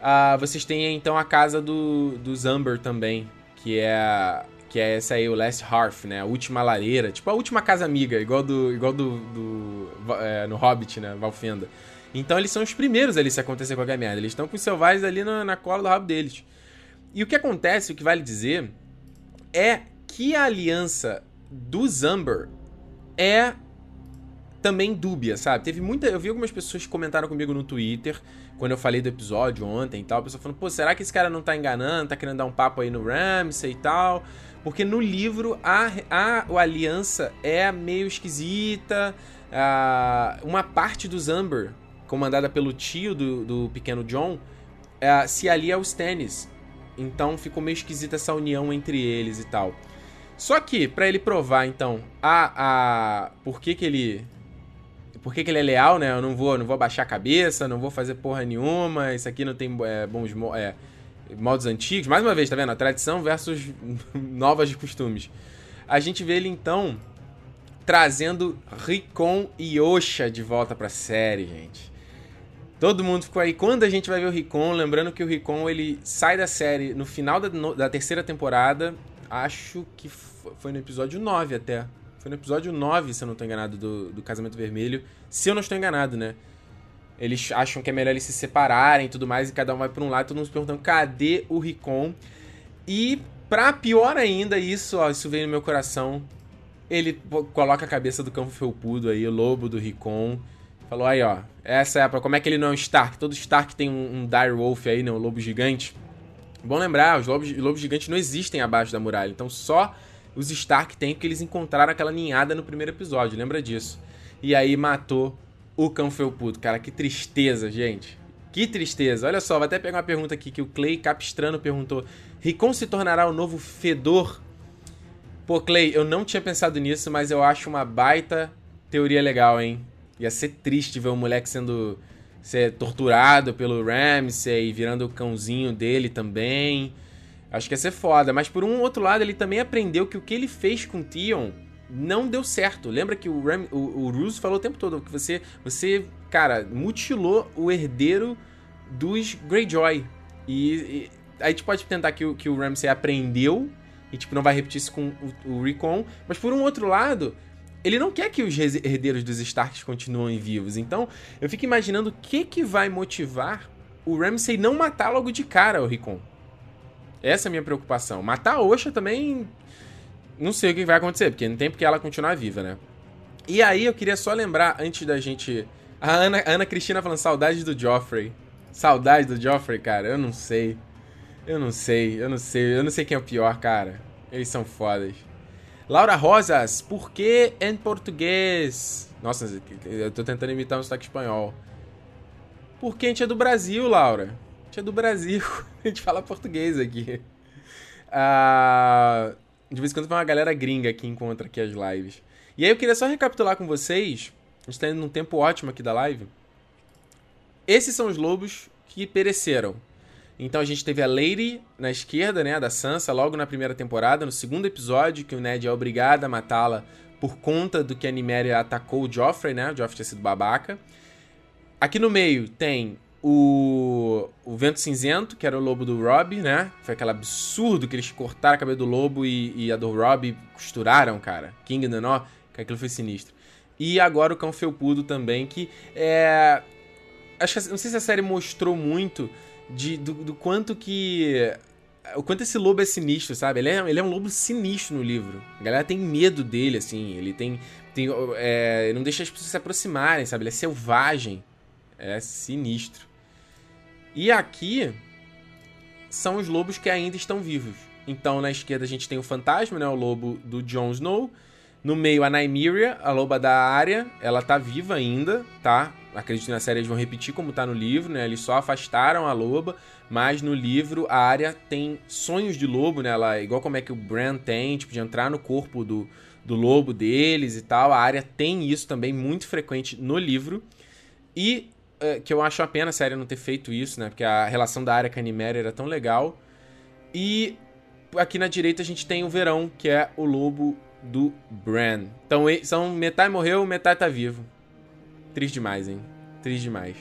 Ah, vocês têm então a casa do, do Zamber também, que é, que é essa aí, o Last Hearth, né? A última lareira, tipo a última casa amiga, igual do, igual do, do é, no Hobbit, né? Valfenda. Então eles são os primeiros ali se acontecer qualquer merda. Eles estão com os selvagens ali na, na cola do rabo deles. E o que acontece, o que vale dizer, é que a aliança do Zamber é também dúbia, sabe? Teve muita. Eu vi algumas pessoas que comentaram comigo no Twitter, quando eu falei do episódio ontem e tal, a pessoa falando, pô, será que esse cara não tá enganando, tá querendo dar um papo aí no Ramsey e tal? Porque no livro a, a, a aliança é meio esquisita. A, uma parte do Zamber, comandada pelo tio do, do pequeno John, é, se alia aos Stannis. Então ficou meio esquisita essa união entre eles e tal. Só que, para ele provar, então, a, a. Por que, que ele. Por que, que ele é leal, né? Eu não vou, não vou baixar a cabeça, não vou fazer porra nenhuma, isso aqui não tem é, bons é, modos antigos. Mais uma vez, tá vendo? A tradição versus *laughs* novas costumes. A gente vê ele, então, trazendo Ricon e Osha de volta pra série, gente. Todo mundo ficou aí. Quando a gente vai ver o Ricon, lembrando que o Ricon ele sai da série no final da, no, da terceira temporada. Acho que foi no episódio 9 até. Foi no episódio 9, se eu não estou enganado, do, do Casamento Vermelho. Se eu não estou enganado, né? Eles acham que é melhor eles se separarem e tudo mais, e cada um vai para um lado, todo mundo se perguntando cadê o Ricon. E pra pior ainda, isso, ó, isso veio no meu coração. Ele coloca a cabeça do cão felpudo aí, o lobo do Ricon. Falou aí, ó. Essa é a. Como é que ele não é um Stark? Todo Stark tem um, um Dire Wolf aí, né? Um lobo gigante. Bom lembrar, os lobos, lobos gigantes não existem abaixo da muralha. Então só os Stark têm porque eles encontraram aquela ninhada no primeiro episódio. Lembra disso? E aí matou o cão felpudo. Cara, que tristeza, gente. Que tristeza. Olha só, vou até pegar uma pergunta aqui que o Clay Capistrano perguntou. Ricon se tornará o novo fedor? Pô, Clay, eu não tinha pensado nisso, mas eu acho uma baita teoria legal, hein? Ia ser triste ver o moleque sendo ser torturado pelo Ramsey, virando o cãozinho dele também. Acho que ia ser foda. Mas por um outro lado, ele também aprendeu que o que ele fez com Tion não deu certo. Lembra que o, Ram, o, o falou o tempo todo que você, você, cara, mutilou o herdeiro dos Greyjoy. E, e aí a gente pode tentar que, o, que o Ramsey aprendeu e, tipo, não vai repetir isso com o, o Recon. Mas por um outro lado, ele não quer que os herdeiros dos Starks continuem vivos. Então, eu fico imaginando o que, que vai motivar o Ramsay não matar logo de cara o Rickon. Essa é a minha preocupação. Matar a Osha também. Não sei o que vai acontecer, porque não tem porque ela continuar viva, né? E aí eu queria só lembrar, antes da gente. A Ana, a Ana Cristina falando saudade do Joffrey. Saudade do Joffrey, cara, eu não sei. Eu não sei, eu não sei. Eu não sei quem é o pior, cara. Eles são fodas. Laura Rosas, por que em português? Nossa, eu tô tentando imitar um sotaque espanhol. Porque a gente é do Brasil, Laura. A gente é do Brasil. *laughs* A gente fala português aqui. Ah, de vez em quando tem uma galera gringa que encontra aqui as lives. E aí eu queria só recapitular com vocês. A gente tá indo num tempo ótimo aqui da live. Esses são os lobos que pereceram. Então a gente teve a Lady na esquerda, né, da Sansa, logo na primeira temporada, no segundo episódio, que o Ned é obrigado a matá-la por conta do que a Niméria atacou o Joffrey, né? O Joffrey tinha sido babaca. Aqui no meio tem o, o Vento Cinzento, que era o lobo do Rob, né? Foi aquele absurdo que eles cortaram a cabeça do lobo e, e a do Rob costuraram, cara. King Nanó, que aquilo foi sinistro. E agora o Cão Felpudo também, que é... Acho que, não sei se a série mostrou muito de, do, do, quanto que. O quanto esse lobo é sinistro, sabe? Ele é, ele é um lobo sinistro no livro. A galera tem medo dele, assim. Ele tem. tem é, não deixa as pessoas se aproximarem, sabe? Ele é selvagem. É sinistro. E aqui são os lobos que ainda estão vivos. Então, na esquerda a gente tem o fantasma, né? O lobo do Jon Snow. No meio, a Nymeria, a loba da área. Ela tá viva ainda, tá? Acredito que na série eles vão repetir como tá no livro, né? Eles só afastaram a loba, mas no livro a área tem sonhos de lobo, né? Ela, igual como é que o Bran tem, tipo, de entrar no corpo do, do lobo deles e tal. A área tem isso também muito frequente no livro. E é, que eu acho a pena a série não ter feito isso, né? Porque a relação da área com a Niméria era tão legal. E aqui na direita a gente tem o Verão, que é o lobo do Bran. Então, são metade morreu, metade tá vivo. Triste demais, hein? Triste demais.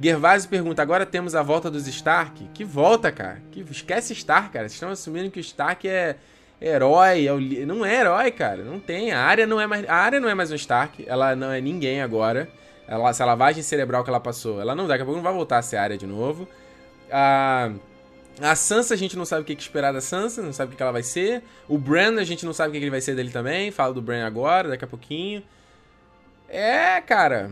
Gervásio pergunta: agora temos a volta dos Stark? Que volta, cara? Que... Esquece Stark, cara. Vocês estão assumindo que o Stark é, herói, é o, não é herói, cara. Não tem. A área não é mais, a área não é mais um Stark. Ela não é ninguém agora. Ela, essa lavagem cerebral que ela passou, ela não daqui a pouco não vai voltar a ser área de novo. A a Sansa a gente não sabe o que, esperar da Sansa, não sabe o que, ela vai ser. O Bran a gente não sabe o que, ele vai ser dele também. Fala do Bran agora, daqui a pouquinho. É, cara.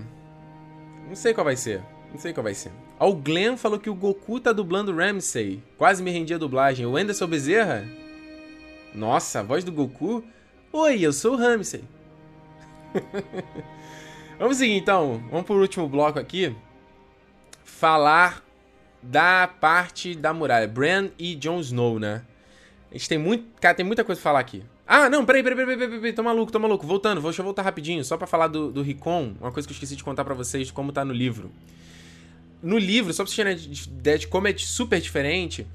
Não sei qual vai ser. Não sei qual vai ser. Ó, o Glenn falou que o Goku tá dublando Ramsay. Quase me rendi a dublagem. O Anderson Bezerra? Nossa, a voz do Goku? Oi, eu sou o Ramsay. *laughs* Vamos seguir então. Vamos pro último bloco aqui. Falar da parte da muralha. Bran e Jon Snow, né? A gente tem muito. Cara, tem muita coisa pra falar aqui. Ah, não, peraí, peraí, peraí, peraí, peraí, tô maluco, tô maluco. Voltando, deixa eu voltar rapidinho, só pra falar do, do Ricon, uma coisa que eu esqueci de contar para vocês, como tá no livro. No livro, só pra vocês terem ideia de como é super diferente,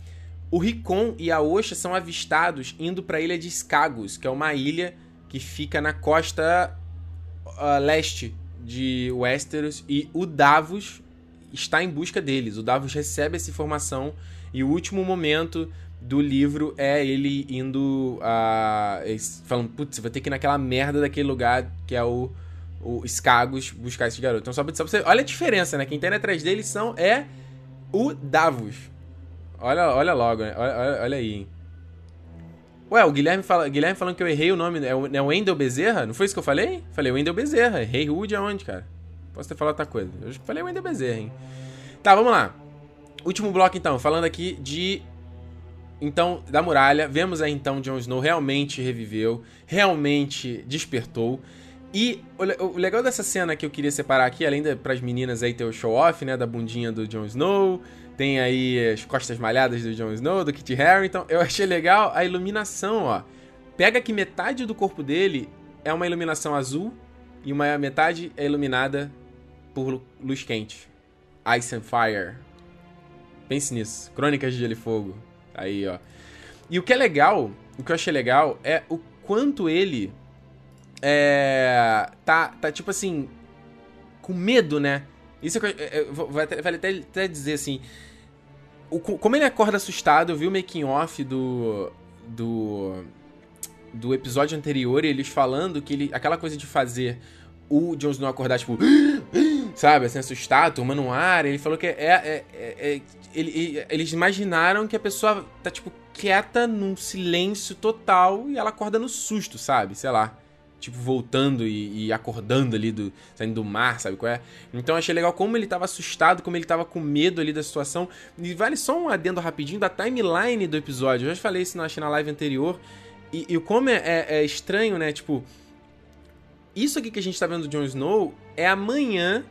o Ricon e a Osha são avistados indo pra ilha de Skagos, que é uma ilha que fica na costa uh, leste de Westeros, e o Davos está em busca deles. O Davos recebe essa informação e o último momento do livro é ele indo a. falando, putz, vou ter que ir naquela merda daquele lugar que é o, o Skagos buscar esse garoto. Então, só pra, só pra você. Olha a diferença, né? Quem tá atrás deles são, é o Davos. Olha, olha logo, né? olha, olha aí, hein? Ué, o Guilherme, fala, Guilherme falando que eu errei o nome. É o, é o Wendel Bezerra? Não foi isso que eu falei? Falei Wendel Bezerra. Errei Rude aonde, cara? Posso ter falado outra coisa. Eu falei Wendel Bezerra, hein? Tá, vamos lá. Último bloco, então. Falando aqui de... Então, da muralha. Vemos aí, então, Jon Snow realmente reviveu. Realmente despertou. E o, legal dessa cena que eu queria separar aqui, além para pras meninas aí ter o show-off, né? Da bundinha do Jon Snow. Tem aí as costas malhadas do Jon Snow, do Kit Harington. Eu achei legal a iluminação, ó. Pega que metade do corpo dele é uma iluminação azul e uma metade é iluminada por luz quente. Ice and Fire. Pense nisso. Crônicas de Gelo e Fogo. Aí, ó. E o que é legal, o que eu achei legal é o quanto ele é, tá, tá tipo assim, com medo, né? Isso é, é, eu vou até, vale até, até dizer assim. O, como ele acorda assustado, eu vi o making off do. do. do episódio anterior, eles falando que ele. aquela coisa de fazer o Jon Snow acordar, tipo *gasps* sabe, assim, assustado, tomando um ar. Ele falou que é, é, é, é ele, eles imaginaram que a pessoa tá, tipo, quieta num silêncio total e ela acorda no susto, sabe? Sei lá. Tipo, voltando e, e, acordando ali, do, saindo do mar, sabe qual é? Então achei legal como ele tava assustado, como ele tava com medo ali da situação. E vale só um adendo rapidinho da timeline do episódio. Eu já falei isso na, na live anterior. E, e como é, é, é, estranho, né? Tipo, isso aqui que a gente tá vendo do Jon Snow é amanhã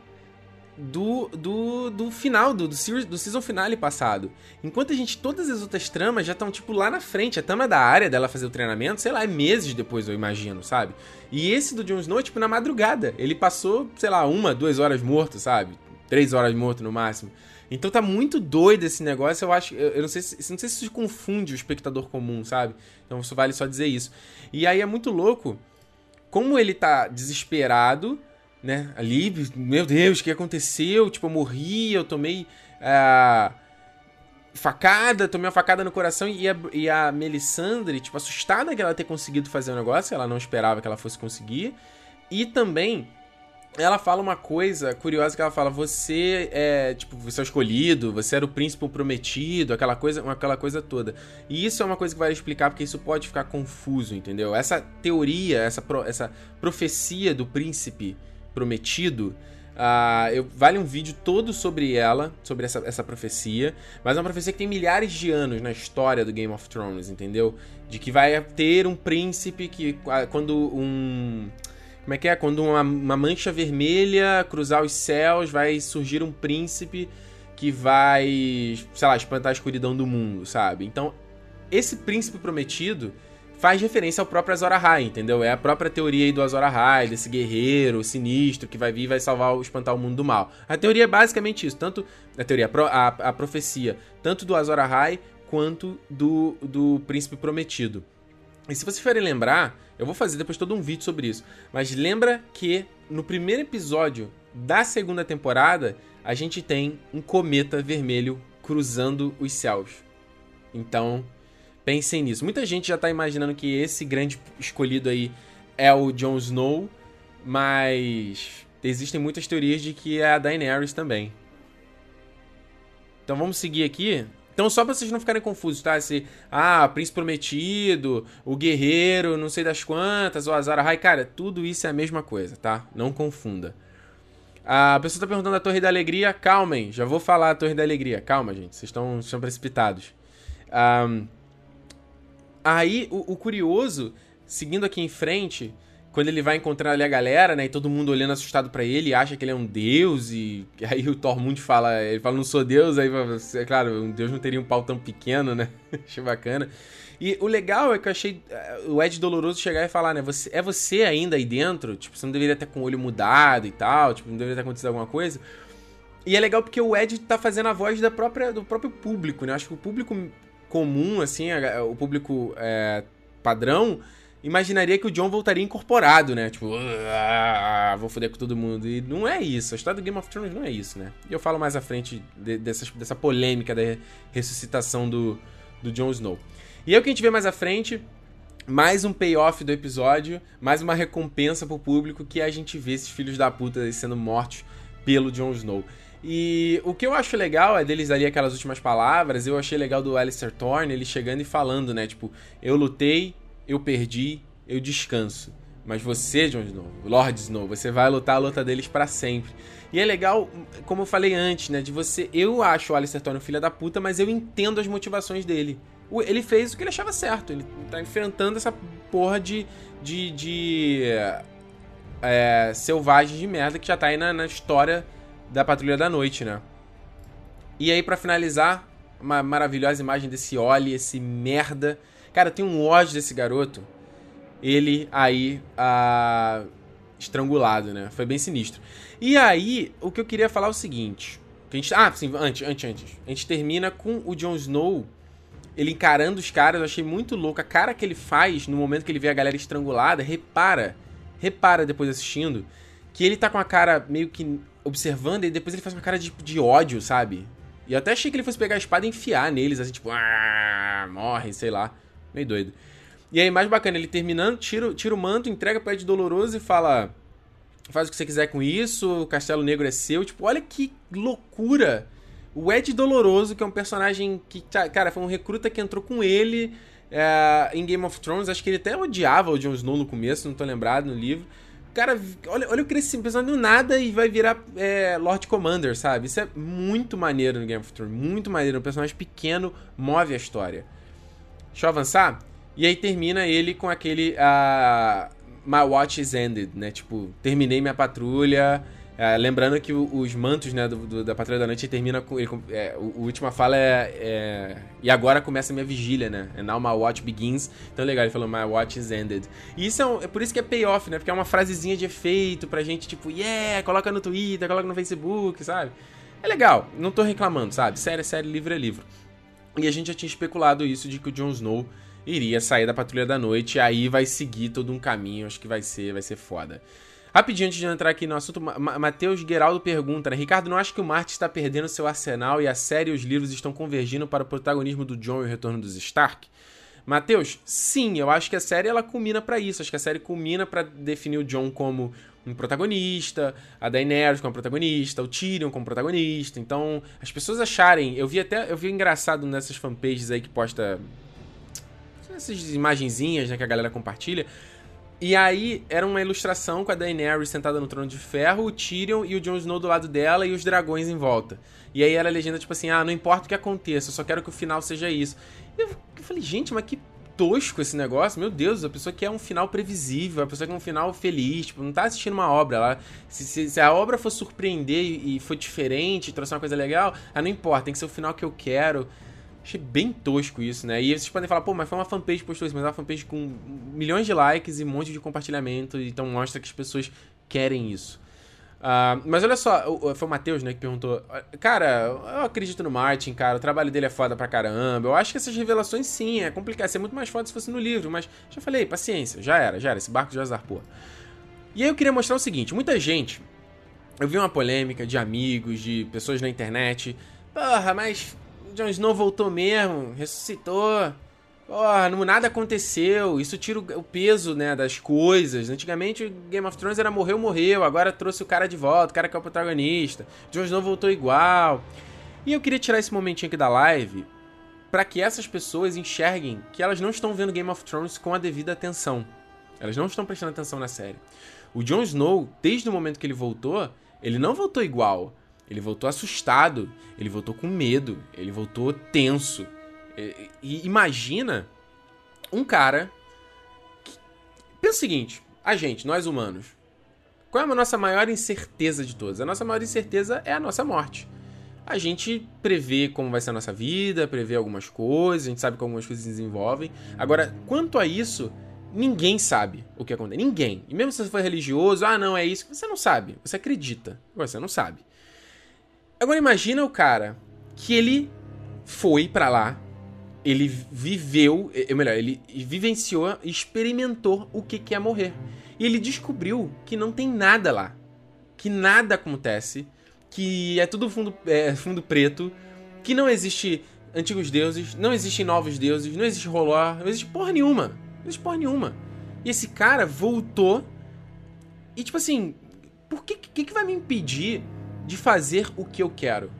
do, do, do final, do, do, do season finale passado. Enquanto a gente, todas as outras tramas já estão, tipo, lá na frente. A trama da área dela fazer o treinamento, sei lá, é meses depois, eu imagino, sabe? E esse do Jon Snow, tipo, na madrugada. Ele passou, sei lá, uma, duas horas morto, sabe? Três horas morto no máximo. Então tá muito doido esse negócio, eu acho. Eu, eu não sei se. Não sei se isso confunde o espectador comum, sabe? Então isso vale só dizer isso. E aí é muito louco como ele tá desesperado né? Ali, meu Deus, o que aconteceu? Tipo, eu morri, eu tomei uh, facada, tomei uma facada no coração e a, e a Melisandre, tipo, assustada que ela ter conseguido fazer o negócio, ela não esperava que ela fosse conseguir. E também ela fala uma coisa curiosa que ela fala: você é, tipo, você é escolhido, você era o príncipe prometido, aquela coisa, aquela coisa toda. E isso é uma coisa que vai explicar porque isso pode ficar confuso, entendeu? Essa teoria, essa, essa profecia do príncipe prometido. Uh, eu, vale um vídeo todo sobre ela, sobre essa, essa profecia. Mas é uma profecia que tem milhares de anos na história do Game of Thrones, entendeu? De que vai ter um príncipe que, quando um. Como é que é? Quando uma, uma mancha vermelha cruzar os céus, vai surgir um príncipe que vai, sei lá, espantar a escuridão do mundo, sabe? Então, esse príncipe prometido faz referência ao próprio Azor Ahai, entendeu? É a própria teoria aí do Azor Ahai, desse guerreiro sinistro que vai vir e vai salvar, espantar o mundo do mal. A teoria é basicamente isso, tanto a teoria, a, a profecia, tanto do Azor Ahai quanto do, do Príncipe Prometido. E se vocês forem lembrar, eu vou fazer depois todo um vídeo sobre isso, mas lembra que no primeiro episódio da segunda temporada, a gente tem um cometa vermelho cruzando os céus. Então, Pensem nisso. Muita gente já tá imaginando que esse grande escolhido aí é o Jon Snow, mas existem muitas teorias de que é a Daenerys também. Então vamos seguir aqui. Então, só pra vocês não ficarem confusos, tá? Se, ah, Príncipe Prometido, o Guerreiro, não sei das quantas, o Azar Ahai, cara, tudo isso é a mesma coisa, tá? Não confunda. A pessoa tá perguntando a Torre da Alegria. Calmem, já vou falar a Torre da Alegria. Calma, gente, vocês estão, estão precipitados. Um, aí, o, o curioso, seguindo aqui em frente, quando ele vai encontrar ali a galera, né, e todo mundo olhando assustado para ele, acha que ele é um deus, e *laughs* aí o Tormund fala, ele fala, não sou deus, aí, é claro, um deus não teria um pau tão pequeno, né, *laughs* achei bacana. E o legal é que eu achei eh, o Ed Doloroso chegar e falar, né, você, é você ainda aí dentro? Tipo, você não deveria ter com o olho mudado e tal, tipo, não deveria ter acontecido alguma coisa. E é legal porque o Ed tá fazendo a voz da própria, do próprio público, né, acho que o público comum, assim, o público é, padrão imaginaria que o John voltaria incorporado, né? Tipo, ah, vou foder com todo mundo. E não é isso. A história do Game of Thrones não é isso, né? E eu falo mais à frente de, dessa, dessa polêmica da ressuscitação do, do Jon Snow. E aí o que a gente vê mais à frente, mais um payoff do episódio, mais uma recompensa pro público que é a gente vê esses filhos da puta sendo mortos pelo Jon Snow. E o que eu acho legal é deles ali aquelas últimas palavras. Eu achei legal do Alistair Thorne, ele chegando e falando, né? Tipo, eu lutei, eu perdi, eu descanso. Mas você, Jon Snow, Lord Snow, você vai lutar a luta deles para sempre. E é legal, como eu falei antes, né, de você... Eu acho o Alistair Thorne um filho da puta, mas eu entendo as motivações dele. Ele fez o que ele achava certo. Ele tá enfrentando essa porra de... de, de é, selvagens de merda que já tá aí na, na história da Patrulha da Noite, né? E aí, para finalizar, uma maravilhosa imagem desse Oli, esse merda Cara, tem um ódio desse garoto. Ele aí ah, estrangulado, né? Foi bem sinistro. E aí, o que eu queria falar é o seguinte. Que a gente, ah, sim, antes, antes, antes. A gente termina com o Jon Snow, ele encarando os caras. Eu achei muito louco. A cara que ele faz no momento que ele vê a galera estrangulada. Repara, repara depois assistindo, que ele tá com a cara meio que observando e depois ele faz uma cara de, de ódio, sabe? E eu até achei que ele fosse pegar a espada e enfiar neles, assim, tipo, ah, morre, sei lá. Meio doido. E aí, mais bacana, ele terminando, tira, tira o manto, entrega pro Ed Doloroso e fala: Faz o que você quiser com isso, o Castelo Negro é seu. Tipo, olha que loucura! O Ed Doloroso, que é um personagem que, cara, foi um recruta que entrou com ele é, em Game of Thrones. Acho que ele até odiava o Jon Snow no começo, não tô lembrado no livro. Cara, olha, olha o crescimento, pensando do nada e vai virar é, Lord Commander, sabe? Isso é muito maneiro no Game of Thrones, muito maneiro. Um personagem pequeno move a história. Deixa eu avançar. E aí termina ele com aquele. Uh, My watch is ended, né? Tipo, terminei minha patrulha. Uh, lembrando que os mantos né, do, do, da Patrulha da Noite termina com. Ele, é, o, a última fala é, é, E agora começa a minha vigília, né? And now my watch begins. Então legal, ele falou My watch is ended. E isso é, um, é por isso que é payoff, né? Porque é uma frasezinha de efeito pra gente, tipo, yeah, coloca no Twitter, coloca no Facebook, sabe? É legal, não tô reclamando, sabe? Série é série, livro é livro. E a gente já tinha especulado isso de que o Jon Snow iria sair da Patrulha da Noite e aí vai seguir todo um caminho, acho que vai ser, vai ser foda. Rapidinho, antes de entrar aqui no assunto, Matheus Geraldo pergunta, né? Ricardo, não acha que o Marte está perdendo seu arsenal e a série e os livros estão convergindo para o protagonismo do Jon e o retorno dos Stark? Matheus, sim, eu acho que a série ela culmina para isso. Acho que a série culmina para definir o Jon como um protagonista, a Daenerys como protagonista, o Tyrion como protagonista. Então, as pessoas acharem, eu vi até, eu vi engraçado nessas fanpages aí que posta essas imagenzinhas, né, que a galera compartilha. E aí era uma ilustração com a Daenerys sentada no trono de ferro, o Tyrion e o Jon Snow do lado dela e os dragões em volta. E aí era a legenda tipo assim: "Ah, não importa o que aconteça, eu só quero que o final seja isso". E eu, falei: "Gente, mas que tosco esse negócio. Meu Deus, a pessoa quer um final previsível, a pessoa quer um final feliz. Tipo, não tá assistindo uma obra. Ela, se, se, se a obra for surpreender e, e for diferente, trouxer uma coisa legal, ah, não importa, tem que ser o final que eu quero. Achei bem tosco isso, né? E vocês podem falar, pô, mas foi uma fanpage que postou isso, mas é uma fanpage com milhões de likes e um monte de compartilhamento, então mostra que as pessoas querem isso. Uh, mas olha só, foi o Matheus, né, que perguntou. Cara, eu acredito no Martin, cara. O trabalho dele é foda pra caramba. Eu acho que essas revelações, sim, é complicado. Ser muito mais foda se fosse no livro, mas já falei, paciência, já era, já era. Esse barco já zarpou. E aí eu queria mostrar o seguinte: muita gente. Eu vi uma polêmica de amigos, de pessoas na internet. Porra, mas Jon Snow voltou mesmo, ressuscitou. oh, nada aconteceu, isso tira o peso, né, das coisas. Antigamente Game of Thrones era morreu, morreu, agora trouxe o cara de volta, o cara que é o protagonista. Jon Snow voltou igual. E eu queria tirar esse momentinho aqui da live para que essas pessoas enxerguem que elas não estão vendo Game of Thrones com a devida atenção. Elas não estão prestando atenção na série. O Jon Snow, desde o momento que ele voltou, ele não voltou igual. Ele voltou assustado, ele voltou com medo, ele voltou tenso. E, e imagina um cara. Que... Pensa o seguinte: a gente, nós humanos, qual é a nossa maior incerteza de todas? A nossa maior incerteza é a nossa morte. A gente prevê como vai ser a nossa vida, prevê algumas coisas, a gente sabe como algumas coisas se desenvolvem. Agora, quanto a isso, ninguém sabe o que acontece. Ninguém. E mesmo se você for religioso, ah, não, é isso. Você não sabe. Você acredita. Você não sabe. Agora imagina o cara que ele foi para lá, ele viveu, ou melhor, ele vivenciou, experimentou o que, é morrer. E ele descobriu que não tem nada lá. Que nada acontece. Que é tudo fundo, é, fundo preto. Que não existe antigos deuses. Não existem novos deuses. Não existe rolor. Não existe porra nenhuma. Não existe porra nenhuma. E esse cara voltou. E tipo assim. Por que, que, que vai me impedir de fazer o que eu quero?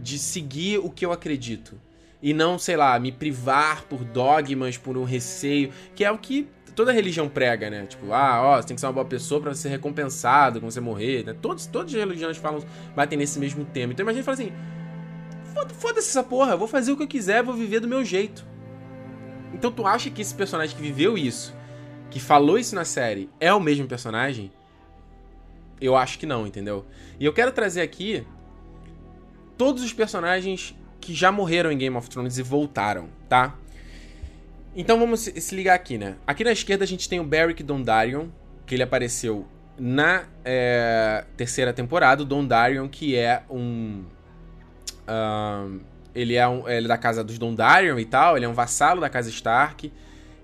De seguir o que eu acredito? e não, sei lá, me privar por dogmas, por um receio, que é o que toda religião prega, né? Tipo, ah, ó, você tem que ser uma boa pessoa para ser recompensado quando você morrer, né? Todos, todas as religiões falam, batem nesse mesmo tema. Então imagina fala assim: foda-se essa porra, vou fazer o que eu quiser, vou viver do meu jeito. Então tu acha que esse personagem que viveu isso, que falou isso na série, é o mesmo personagem? Eu acho que não, entendeu? E eu quero trazer aqui todos os personagens que já morreram em Game of Thrones e voltaram, tá? Então vamos se ligar aqui, né? Aqui na esquerda a gente tem o Beric Dondarrion, que ele apareceu na é, terceira temporada. O Dondarrion, que é um... um ele, é um, ele é da casa dos Dondarrion e tal, ele é um vassalo da casa Stark.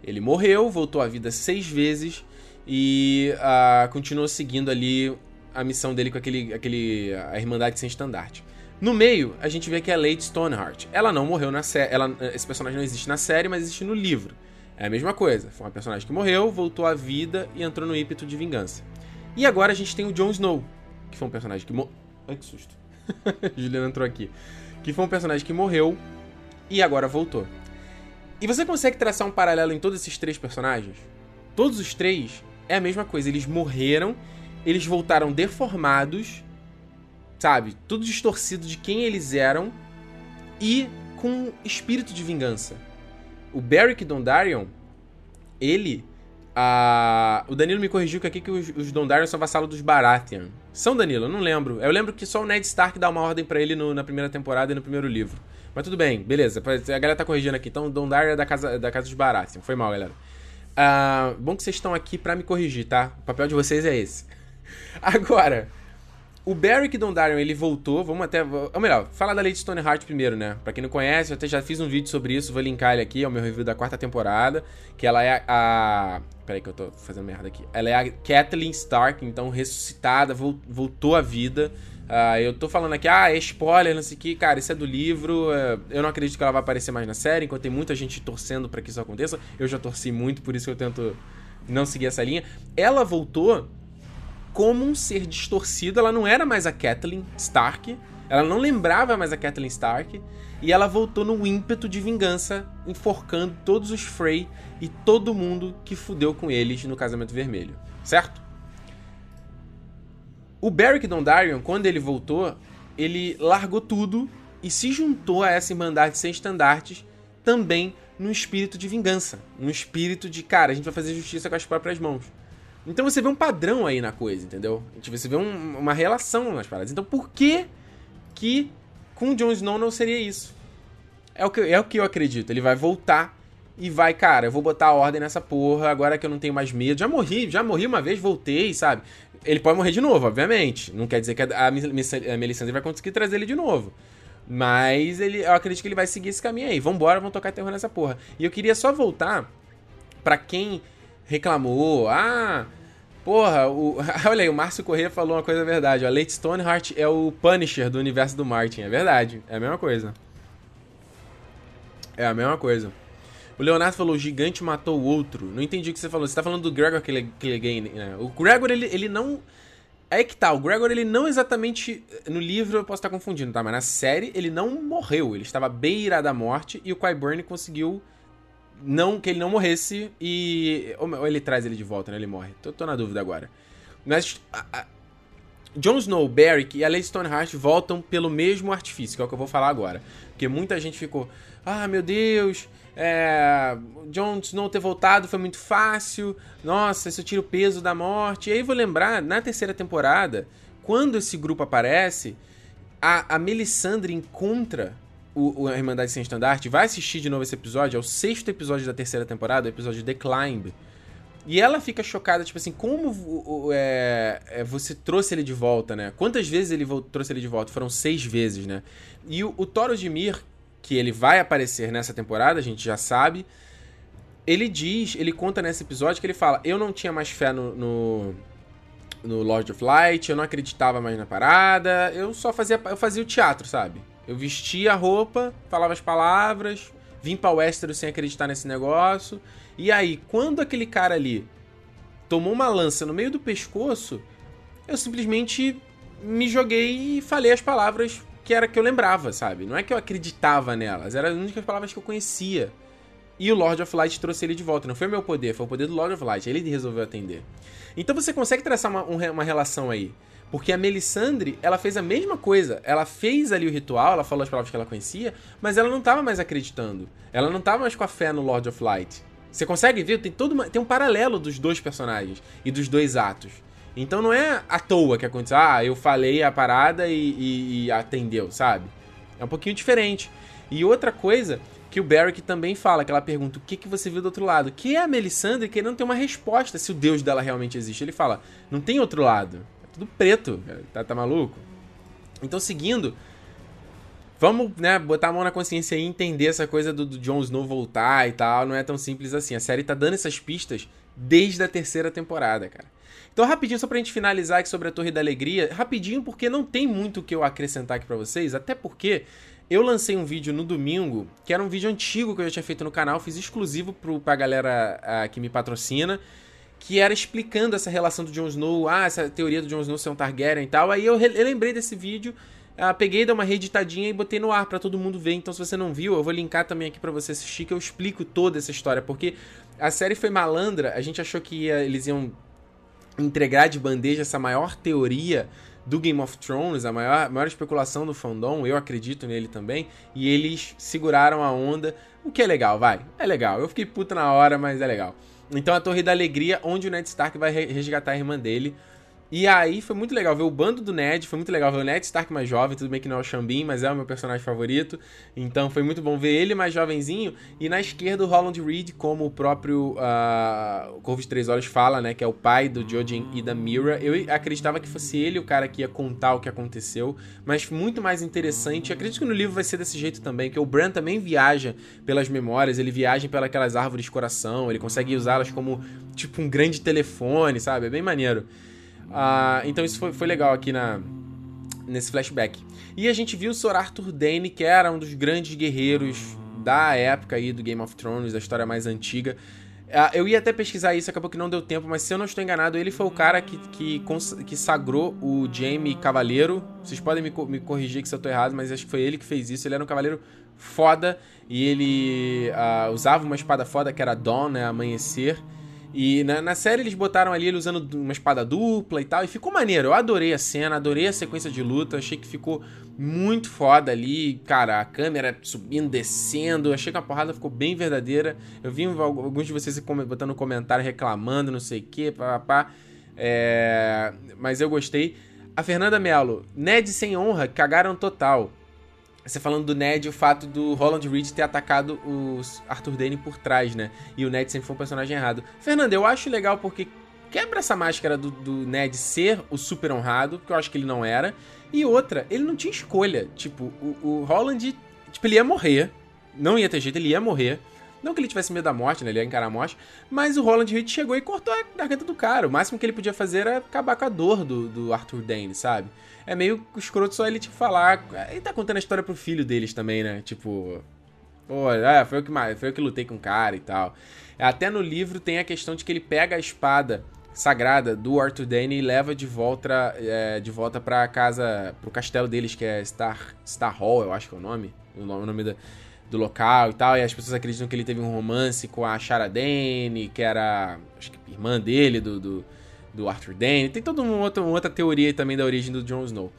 Ele morreu, voltou à vida seis vezes e uh, continuou seguindo ali a missão dele com aquele, aquele, a Irmandade Sem Estandarte. No meio, a gente vê que é Lady Stoneheart. Ela não morreu na série. Esse personagem não existe na série, mas existe no livro. É a mesma coisa. Foi uma personagem que morreu, voltou à vida e entrou no ímpeto de vingança. E agora a gente tem o Jon Snow, que foi um personagem que morreu. Ai, que susto. *laughs* Juliana entrou aqui. Que foi um personagem que morreu e agora voltou. E você consegue traçar um paralelo em todos esses três personagens? Todos os três é a mesma coisa. Eles morreram, eles voltaram deformados sabe? Tudo distorcido de quem eles eram e com espírito de vingança. O Beric Dondarrion, ele. A... O Danilo me corrigiu que aqui que os, os Dondarrion são vassalos dos Baratheon. São, Danilo? Eu não lembro. Eu lembro que só o Ned Stark dá uma ordem para ele no, na primeira temporada e no primeiro livro. Mas tudo bem, beleza. A galera tá corrigindo aqui. Então, Dondarrion é da casa, da casa dos Baratheon. Foi mal, galera. Uh, bom que vocês estão aqui para me corrigir, tá? O papel de vocês é esse. *laughs* Agora, o Barrick Dondarrion, ele voltou, vamos até... Ou melhor, falar da Lady Stoneheart primeiro, né? Pra quem não conhece, eu até já fiz um vídeo sobre isso, vou linkar ele aqui, é o meu review da quarta temporada, que ela é a... Peraí que eu tô fazendo merda aqui. Ela é a Kathleen Stark, então ressuscitada, voltou à vida. Uh, eu tô falando aqui, ah, é spoiler, não sei o que, cara, isso é do livro, uh, eu não acredito que ela vai aparecer mais na série, enquanto tem muita gente torcendo para que isso aconteça. Eu já torci muito, por isso que eu tento não seguir essa linha. Ela voltou como um ser distorcido. Ela não era mais a Kathleen Stark. Ela não lembrava mais a Kathleen Stark. E ela voltou no ímpeto de vingança, enforcando todos os Frey e todo mundo que fudeu com eles no Casamento Vermelho. Certo? O Beric Dondarrion, quando ele voltou, ele largou tudo e se juntou a essa Irmandade Sem Estandartes também no espírito de vingança. No espírito de, cara, a gente vai fazer justiça com as próprias mãos. Então você vê um padrão aí na coisa, entendeu? Você vê um, uma relação nas paradas. Então por que que com o Jon Snow não seria isso? É o, que, é o que eu acredito. Ele vai voltar e vai, cara, eu vou botar a ordem nessa porra, agora que eu não tenho mais medo. Já morri, já morri uma vez, voltei, sabe? Ele pode morrer de novo, obviamente. Não quer dizer que a, a Melisandre vai conseguir trazer ele de novo. Mas ele, eu acredito que ele vai seguir esse caminho aí. Vambora, vamos tocar terror nessa porra. E eu queria só voltar para quem reclamou. Ah, porra, o... *laughs* olha aí, o Márcio Corrêa falou uma coisa verdade. A Late Stoneheart é o Punisher do universo do Martin. É verdade, é a mesma coisa. É a mesma coisa. O Leonardo falou, o gigante matou o outro. Não entendi o que você falou. Você tá falando do Gregor Clegane, né? O Gregor, ele, ele não... É que tá, o Gregor, ele não exatamente... No livro eu posso estar confundindo, tá? Mas na série, ele não morreu. Ele estava beira da morte e o Qyburn conseguiu não que ele não morresse e... Ou ele traz ele de volta, né? Ele morre. Tô, tô na dúvida agora. Mas... A, a, Jon Snow, Beric e a Lady Stoneheart voltam pelo mesmo artifício, que é o que eu vou falar agora. Porque muita gente ficou, ah, meu Deus, é, Jon Snow ter voltado foi muito fácil, nossa, isso tira o peso da morte. E aí vou lembrar, na terceira temporada, quando esse grupo aparece, a, a Melisandre encontra o, o Irmandade Sem Estandarte, vai assistir de novo esse episódio, é o sexto episódio da terceira temporada, o episódio The Climb. E ela fica chocada, tipo assim, como é, é, você trouxe ele de volta, né? Quantas vezes ele trouxe ele de volta? Foram seis vezes, né? E o, o Toro de Mir, que ele vai aparecer nessa temporada, a gente já sabe. Ele diz, ele conta nesse episódio que ele fala: Eu não tinha mais fé no, no, no Lord of Light, eu não acreditava mais na parada, eu só fazia, eu fazia o teatro, sabe? Eu vestia a roupa, falava as palavras, vim pra Westeros sem acreditar nesse negócio. E aí, quando aquele cara ali tomou uma lança no meio do pescoço, eu simplesmente me joguei e falei as palavras que era que eu lembrava, sabe? Não é que eu acreditava nelas, eram as únicas palavras que eu conhecia. E o Lord of Light trouxe ele de volta. Não foi meu poder, foi o poder do Lord of Light. Ele resolveu atender. Então você consegue traçar uma, uma relação aí. Porque a Melisandre, ela fez a mesma coisa. Ela fez ali o ritual, ela falou as palavras que ela conhecia, mas ela não estava mais acreditando. Ela não estava mais com a fé no Lord of Light. Você consegue ver? Tem, todo uma, tem um paralelo dos dois personagens e dos dois atos. Então não é à toa que aconteceu. Ah, eu falei a parada e, e, e atendeu, sabe? É um pouquinho diferente. E outra coisa que o Barrick também fala, que ela pergunta o que, que você viu do outro lado. Que é a Melisandre querendo ter uma resposta se o deus dela realmente existe. Ele fala, não tem outro lado. É tudo preto. Tá, tá maluco? Então, seguindo, Vamos, né, botar a mão na consciência e entender essa coisa do, do Jon Snow voltar e tal. Não é tão simples assim. A série tá dando essas pistas desde a terceira temporada, cara. Então, rapidinho, só pra gente finalizar aqui sobre a Torre da Alegria. Rapidinho, porque não tem muito o que eu acrescentar aqui pra vocês. Até porque eu lancei um vídeo no domingo, que era um vídeo antigo que eu já tinha feito no canal. Fiz exclusivo pro, pra galera a, que me patrocina que era explicando essa relação do Jon Snow, ah, essa teoria do Jon Snow ser um Targaryen e tal. Aí eu, eu lembrei desse vídeo ah, peguei, dei uma reeditadinha e botei no ar para todo mundo ver. Então, se você não viu, eu vou linkar também aqui para você assistir, que eu explico toda essa história. Porque a série foi malandra, a gente achou que ia, eles iam entregar de bandeja essa maior teoria do Game of Thrones, a maior, maior especulação do fandom, eu acredito nele também, e eles seguraram a onda, o que é legal, vai, é legal. Eu fiquei puta na hora, mas é legal. Então a Torre da Alegria, onde o Ned Stark vai resgatar a irmã dele, e aí foi muito legal ver o bando do Ned, foi muito legal ver o Ned Stark mais jovem, tudo bem que não é o Xambin, mas é o meu personagem favorito. Então foi muito bom ver ele mais jovenzinho. E na esquerda o Roland Reed, como o próprio uh, Corvo de Três Olhos fala, né, que é o pai do Jojen e da Mira. Eu acreditava que fosse ele o cara que ia contar o que aconteceu, mas muito mais interessante. Eu acredito que no livro vai ser desse jeito também, que o Bran também viaja pelas memórias, ele viaja pelas árvores de coração, ele consegue usá-las como tipo um grande telefone, sabe? É bem maneiro. Uh, então isso foi, foi legal aqui na, nesse flashback. E a gente viu o Sir Arthur Dane, que era um dos grandes guerreiros da época aí do Game of Thrones, da história mais antiga. Uh, eu ia até pesquisar isso, acabou que não deu tempo, mas se eu não estou enganado, ele foi o cara que, que, que sagrou o Jaime Cavaleiro. Vocês podem me, me corrigir se eu estou errado, mas acho que foi ele que fez isso. Ele era um cavaleiro foda e ele uh, usava uma espada foda que era Dawn, né, Amanhecer. E na, na, série eles botaram ali ele usando uma espada dupla e tal, e ficou maneiro. Eu adorei a cena, adorei a sequência de luta, achei que ficou muito foda ali. Cara, a câmera subindo, descendo, achei que a porrada ficou bem verdadeira. Eu vi alguns de vocês botando comentário reclamando, não sei o que, papá. É... Mas eu gostei. A Fernanda Mello, Ned sem honra, cagaram total. Você falando do Ned, o fato do Roland Reed ter atacado o Arthur Dane por trás, né? E o Ned sempre foi um personagem errado. Fernando, eu acho legal porque quebra essa máscara do, do Ned ser o super honrado, que eu acho que ele não era. E outra, ele não tinha escolha. Tipo, o, o Roland, tipo, ele ia morrer. Não ia ter jeito, ele ia morrer. Não que ele tivesse medo da morte, né? Ele ia encarar a morte. Mas o Roland Reed chegou e cortou a garganta do cara. O máximo que ele podia fazer era acabar com a dor do, do Arthur Dane, sabe? é meio escroto só ele, tipo, falar. Ele tá contando a história pro filho deles também, né? Tipo. Pô, é, foi eu que, foi eu que lutei com o cara e tal. Até no livro tem a questão de que ele pega a espada sagrada do Arthur Dane e leva de volta, é, de volta pra casa, pro castelo deles, que é Star, Star Hall, eu acho que é o nome, o nome, o nome da, do local e tal. E as pessoas acreditam que ele teve um romance com a Shara Dane, que era, acho que irmã dele, do, do, do Arthur Dane. Tem toda uma outra, uma outra teoria também da origem do Jon Snow.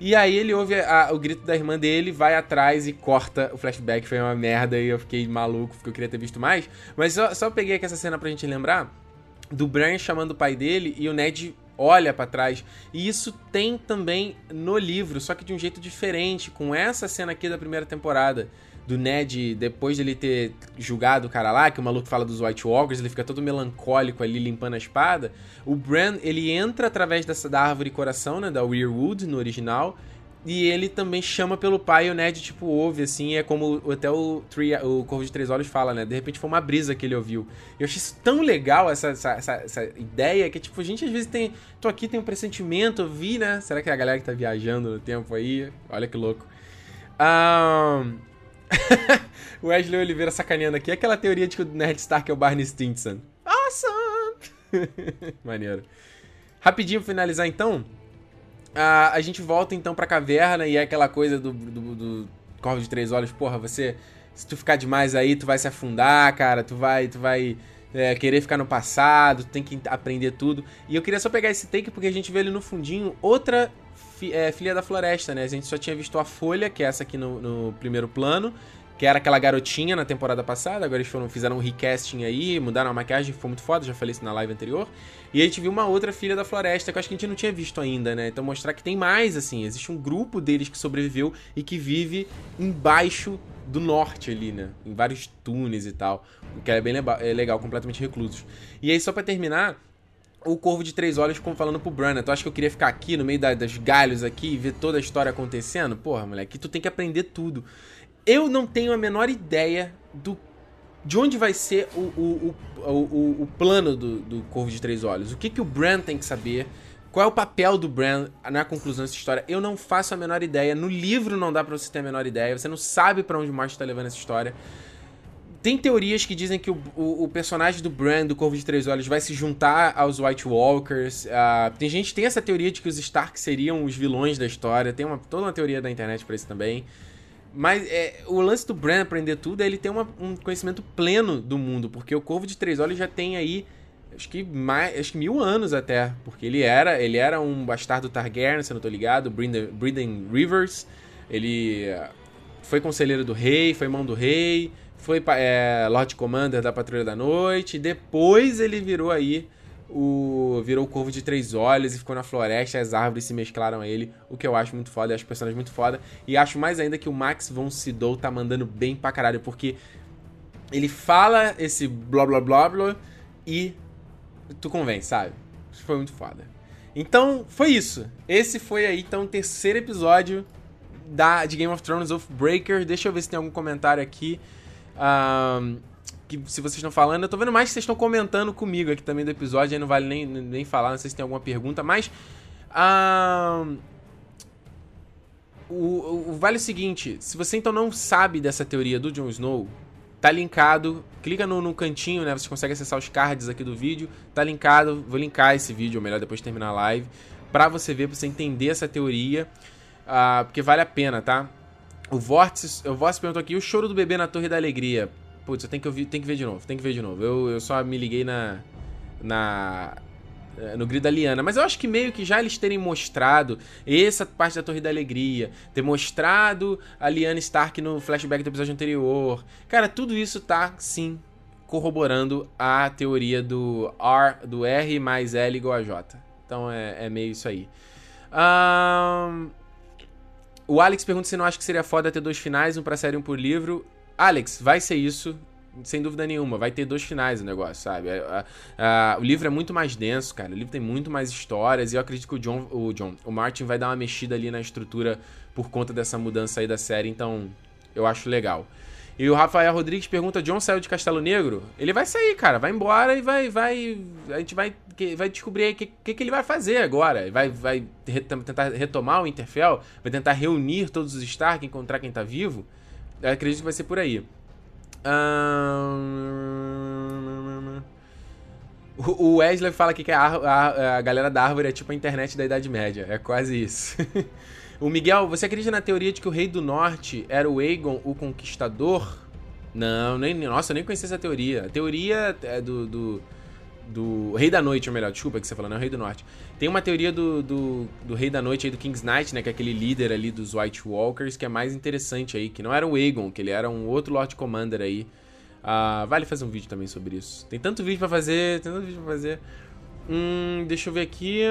E aí ele ouve a, o grito da irmã dele, vai atrás e corta o flashback. Foi uma merda e eu fiquei maluco, porque eu queria ter visto mais. Mas só, só peguei aqui essa cena pra gente lembrar do Bran chamando o pai dele e o Ned olha para trás. E isso tem também no livro, só que de um jeito diferente, com essa cena aqui da primeira temporada. Do Ned, depois dele ter julgado o cara lá, que o maluco fala dos White Walkers, ele fica todo melancólico ali limpando a espada. O Bran, ele entra através dessa da árvore coração, né, da Weirwood no original, e ele também chama pelo pai e o Ned, tipo, ouve, assim, é como até o, Tree, o Corvo de Três Olhos fala, né? De repente foi uma brisa que ele ouviu. Eu achei isso tão legal, essa, essa, essa, essa ideia, que, tipo, a gente às vezes tem... Tô aqui, tem um pressentimento, eu vi, né? Será que é a galera que tá viajando no tempo aí? Olha que louco. Um... *laughs* Wesley Oliveira sacaneando aqui. Aquela teoria de que o Ned Stark é o Barney Stinson. Awesome! *laughs* Maneiro. Rapidinho finalizar, então... A, a gente volta então pra caverna e é aquela coisa do, do, do Corvo de Três Olhos. Porra, você. Se tu ficar demais aí, tu vai se afundar, cara. Tu vai. Tu vai. É, querer ficar no passado, tem que aprender tudo. E eu queria só pegar esse take porque a gente vê ali no fundinho outra fi, é, filha da floresta, né? A gente só tinha visto a Folha, que é essa aqui no, no primeiro plano que era aquela garotinha na temporada passada, agora eles foram, fizeram um recasting aí, mudaram a maquiagem, foi muito foda, já falei isso na live anterior. E a gente viu uma outra filha da floresta que eu acho que a gente não tinha visto ainda, né? Então mostrar que tem mais, assim, existe um grupo deles que sobreviveu e que vive embaixo do norte ali, né? Em vários túneis e tal, o que é bem é legal, completamente reclusos. E aí, só para terminar, o Corvo de Três Olhos falando pro Bran, Tu acha que eu queria ficar aqui no meio da, das galhos aqui e ver toda a história acontecendo? Porra, moleque, tu tem que aprender tudo. Eu não tenho a menor ideia do de onde vai ser o, o, o, o, o plano do, do Corvo de Três Olhos. O que, que o Bran tem que saber? Qual é o papel do Bran na conclusão dessa história? Eu não faço a menor ideia. No livro não dá pra você ter a menor ideia. Você não sabe para onde o Martin tá levando essa história. Tem teorias que dizem que o, o, o, personagem do Bran, do Corvo de Três Olhos, vai se juntar aos White Walkers. Uh, tem gente tem essa teoria de que os Stark seriam os vilões da história. Tem uma, toda uma teoria da internet para isso também. Mas é, o lance do Bran aprender tudo é ele ter uma, um conhecimento pleno do mundo, porque o Corvo de Três Olhos já tem aí acho que mais, acho que mil anos até, porque ele era, ele era um bastardo Targaryen, se não tô ligado, Breeden Rivers, ele eh, foi conselheiro do rei, foi mão do rei, foi é, Lord Commander da Patrulha da Noite, depois ele virou aí o virou o Corvo de Três Olhos e ficou na floresta, as árvores se mesclaram a ele, o que eu acho muito foda, eu acho personagem muito foda. E acho mais ainda que o Max von Sydow tá mandando bem pra caralho, porque ele fala esse blá blá blá blá e tu convence, sabe? Isso foi muito foda. Então, foi isso. Esse foi aí, então, o terceiro episódio da, de Game of Thrones of Breaker. Deixa eu ver se tem algum comentário aqui. Um, que se vocês estão falando, eu tô vendo mais que vocês estão comentando comigo aqui também do episódio, aí não vale nem, nem falar, não sei se tem alguma pergunta, mas. Uh, o, o, vale o seguinte: se você então não sabe dessa teoria do Jon Snow, tá linkado. Clica no, no cantinho, né? Você consegue acessar os cards aqui do vídeo. Tá linkado. Vou linkar esse vídeo, ou melhor, depois de terminar a live. Pra você ver, pra você entender essa teoria. Uh, porque vale a pena, tá? O Vórtice, o Vórtice perguntou aqui: o choro do bebê na Torre da Alegria. Putz, eu tenho que, ouvir, tenho que ver de novo, tenho que ver de novo. Eu, eu só me liguei na. na eh, no Grito da Liana. Mas eu acho que meio que já eles terem mostrado essa parte da Torre da Alegria, ter mostrado a Liana Stark no flashback do episódio anterior. Cara, tudo isso tá, sim, corroborando a teoria do R, do R mais L igual a J. Então é, é meio isso aí. Um... O Alex pergunta se não acha que seria foda ter dois finais, um pra série e um por livro. Alex, vai ser isso, sem dúvida nenhuma. Vai ter dois finais o negócio, sabe? o livro é muito mais denso, cara. O livro tem muito mais histórias. E eu acredito que o John, o John, o Martin vai dar uma mexida ali na estrutura por conta dessa mudança aí da série. Então, eu acho legal. E o Rafael Rodrigues pergunta: John saiu de Castelo Negro? Ele vai sair, cara. Vai embora e vai. vai a gente vai, vai descobrir o que, que, que, ele vai fazer agora. Vai, vai tentar retomar o Interfell? Vai tentar reunir todos os Stark, encontrar quem tá vivo? Eu acredito que vai ser por aí. O Wesley fala aqui que a, a, a, galera da árvore é tipo a internet da Idade Média. É quase isso. *laughs* o Miguel, você acredita na teoria de que o Rei do Norte era o Aegon, o Conquistador? Não, nem, nossa, nem conhecia essa teoria. A teoria é do, do, do Rei da Noite, ou melhor, desculpa que você falou, não é o Rei do Norte. Tem uma teoria do, do, do, Rei da Noite aí, do King's Knight, né? Que é aquele líder ali dos White Walkers, que é mais interessante aí, que não era o Aegon, que ele era um outro Lord Commander aí. Uh, vale fazer um vídeo também sobre isso. Tem tanto vídeo para fazer, tem tanto vídeo pra fazer. Hum, deixa eu ver aqui.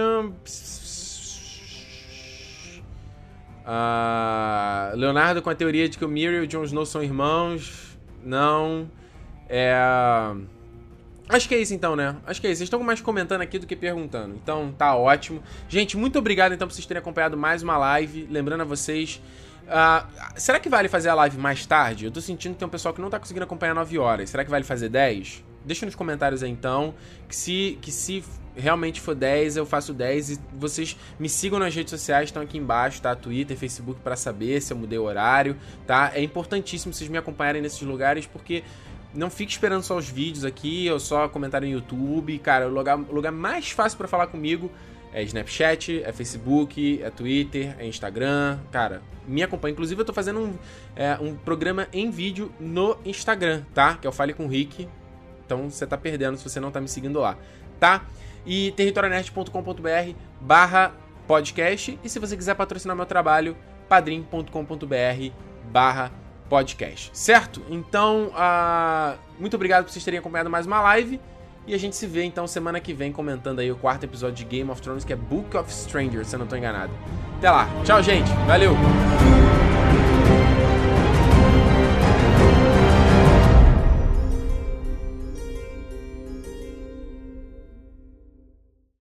Uh, Leonardo com a teoria de que o Miriam e o Jon Snow são irmãos. Não. É. Acho que é isso então, né? Acho que é isso. Vocês estão mais comentando aqui do que perguntando. Então, tá ótimo. Gente, muito obrigado então por vocês terem acompanhado mais uma live. Lembrando a vocês. Uh, será que vale fazer a live mais tarde? Eu tô sentindo que tem um pessoal que não tá conseguindo acompanhar 9 horas. Será que vale fazer 10? Deixa nos comentários aí então. Que se, que se realmente for 10, eu faço 10. E vocês me sigam nas redes sociais, estão aqui embaixo, tá? Twitter, Facebook, para saber se eu mudei o horário, tá? É importantíssimo vocês me acompanharem nesses lugares porque não fique esperando só os vídeos aqui ou só comentário no YouTube. Cara, o lugar, o lugar mais fácil para falar comigo é Snapchat, é Facebook, é Twitter, é Instagram. Cara, me acompanha. Inclusive, eu tô fazendo um, é, um programa em vídeo no Instagram, tá? Que é o Fale com o Rick. Então você tá perdendo se você não tá me seguindo lá, tá? E territorionerd.com.br barra podcast. E se você quiser patrocinar meu trabalho, padrim.com.br barra podcast, certo? Então, uh, muito obrigado por vocês terem acompanhado mais uma live. E a gente se vê então semana que vem comentando aí o quarto episódio de Game of Thrones, que é Book of Strangers, se eu não tô enganado. Até lá. Tchau, gente. Valeu.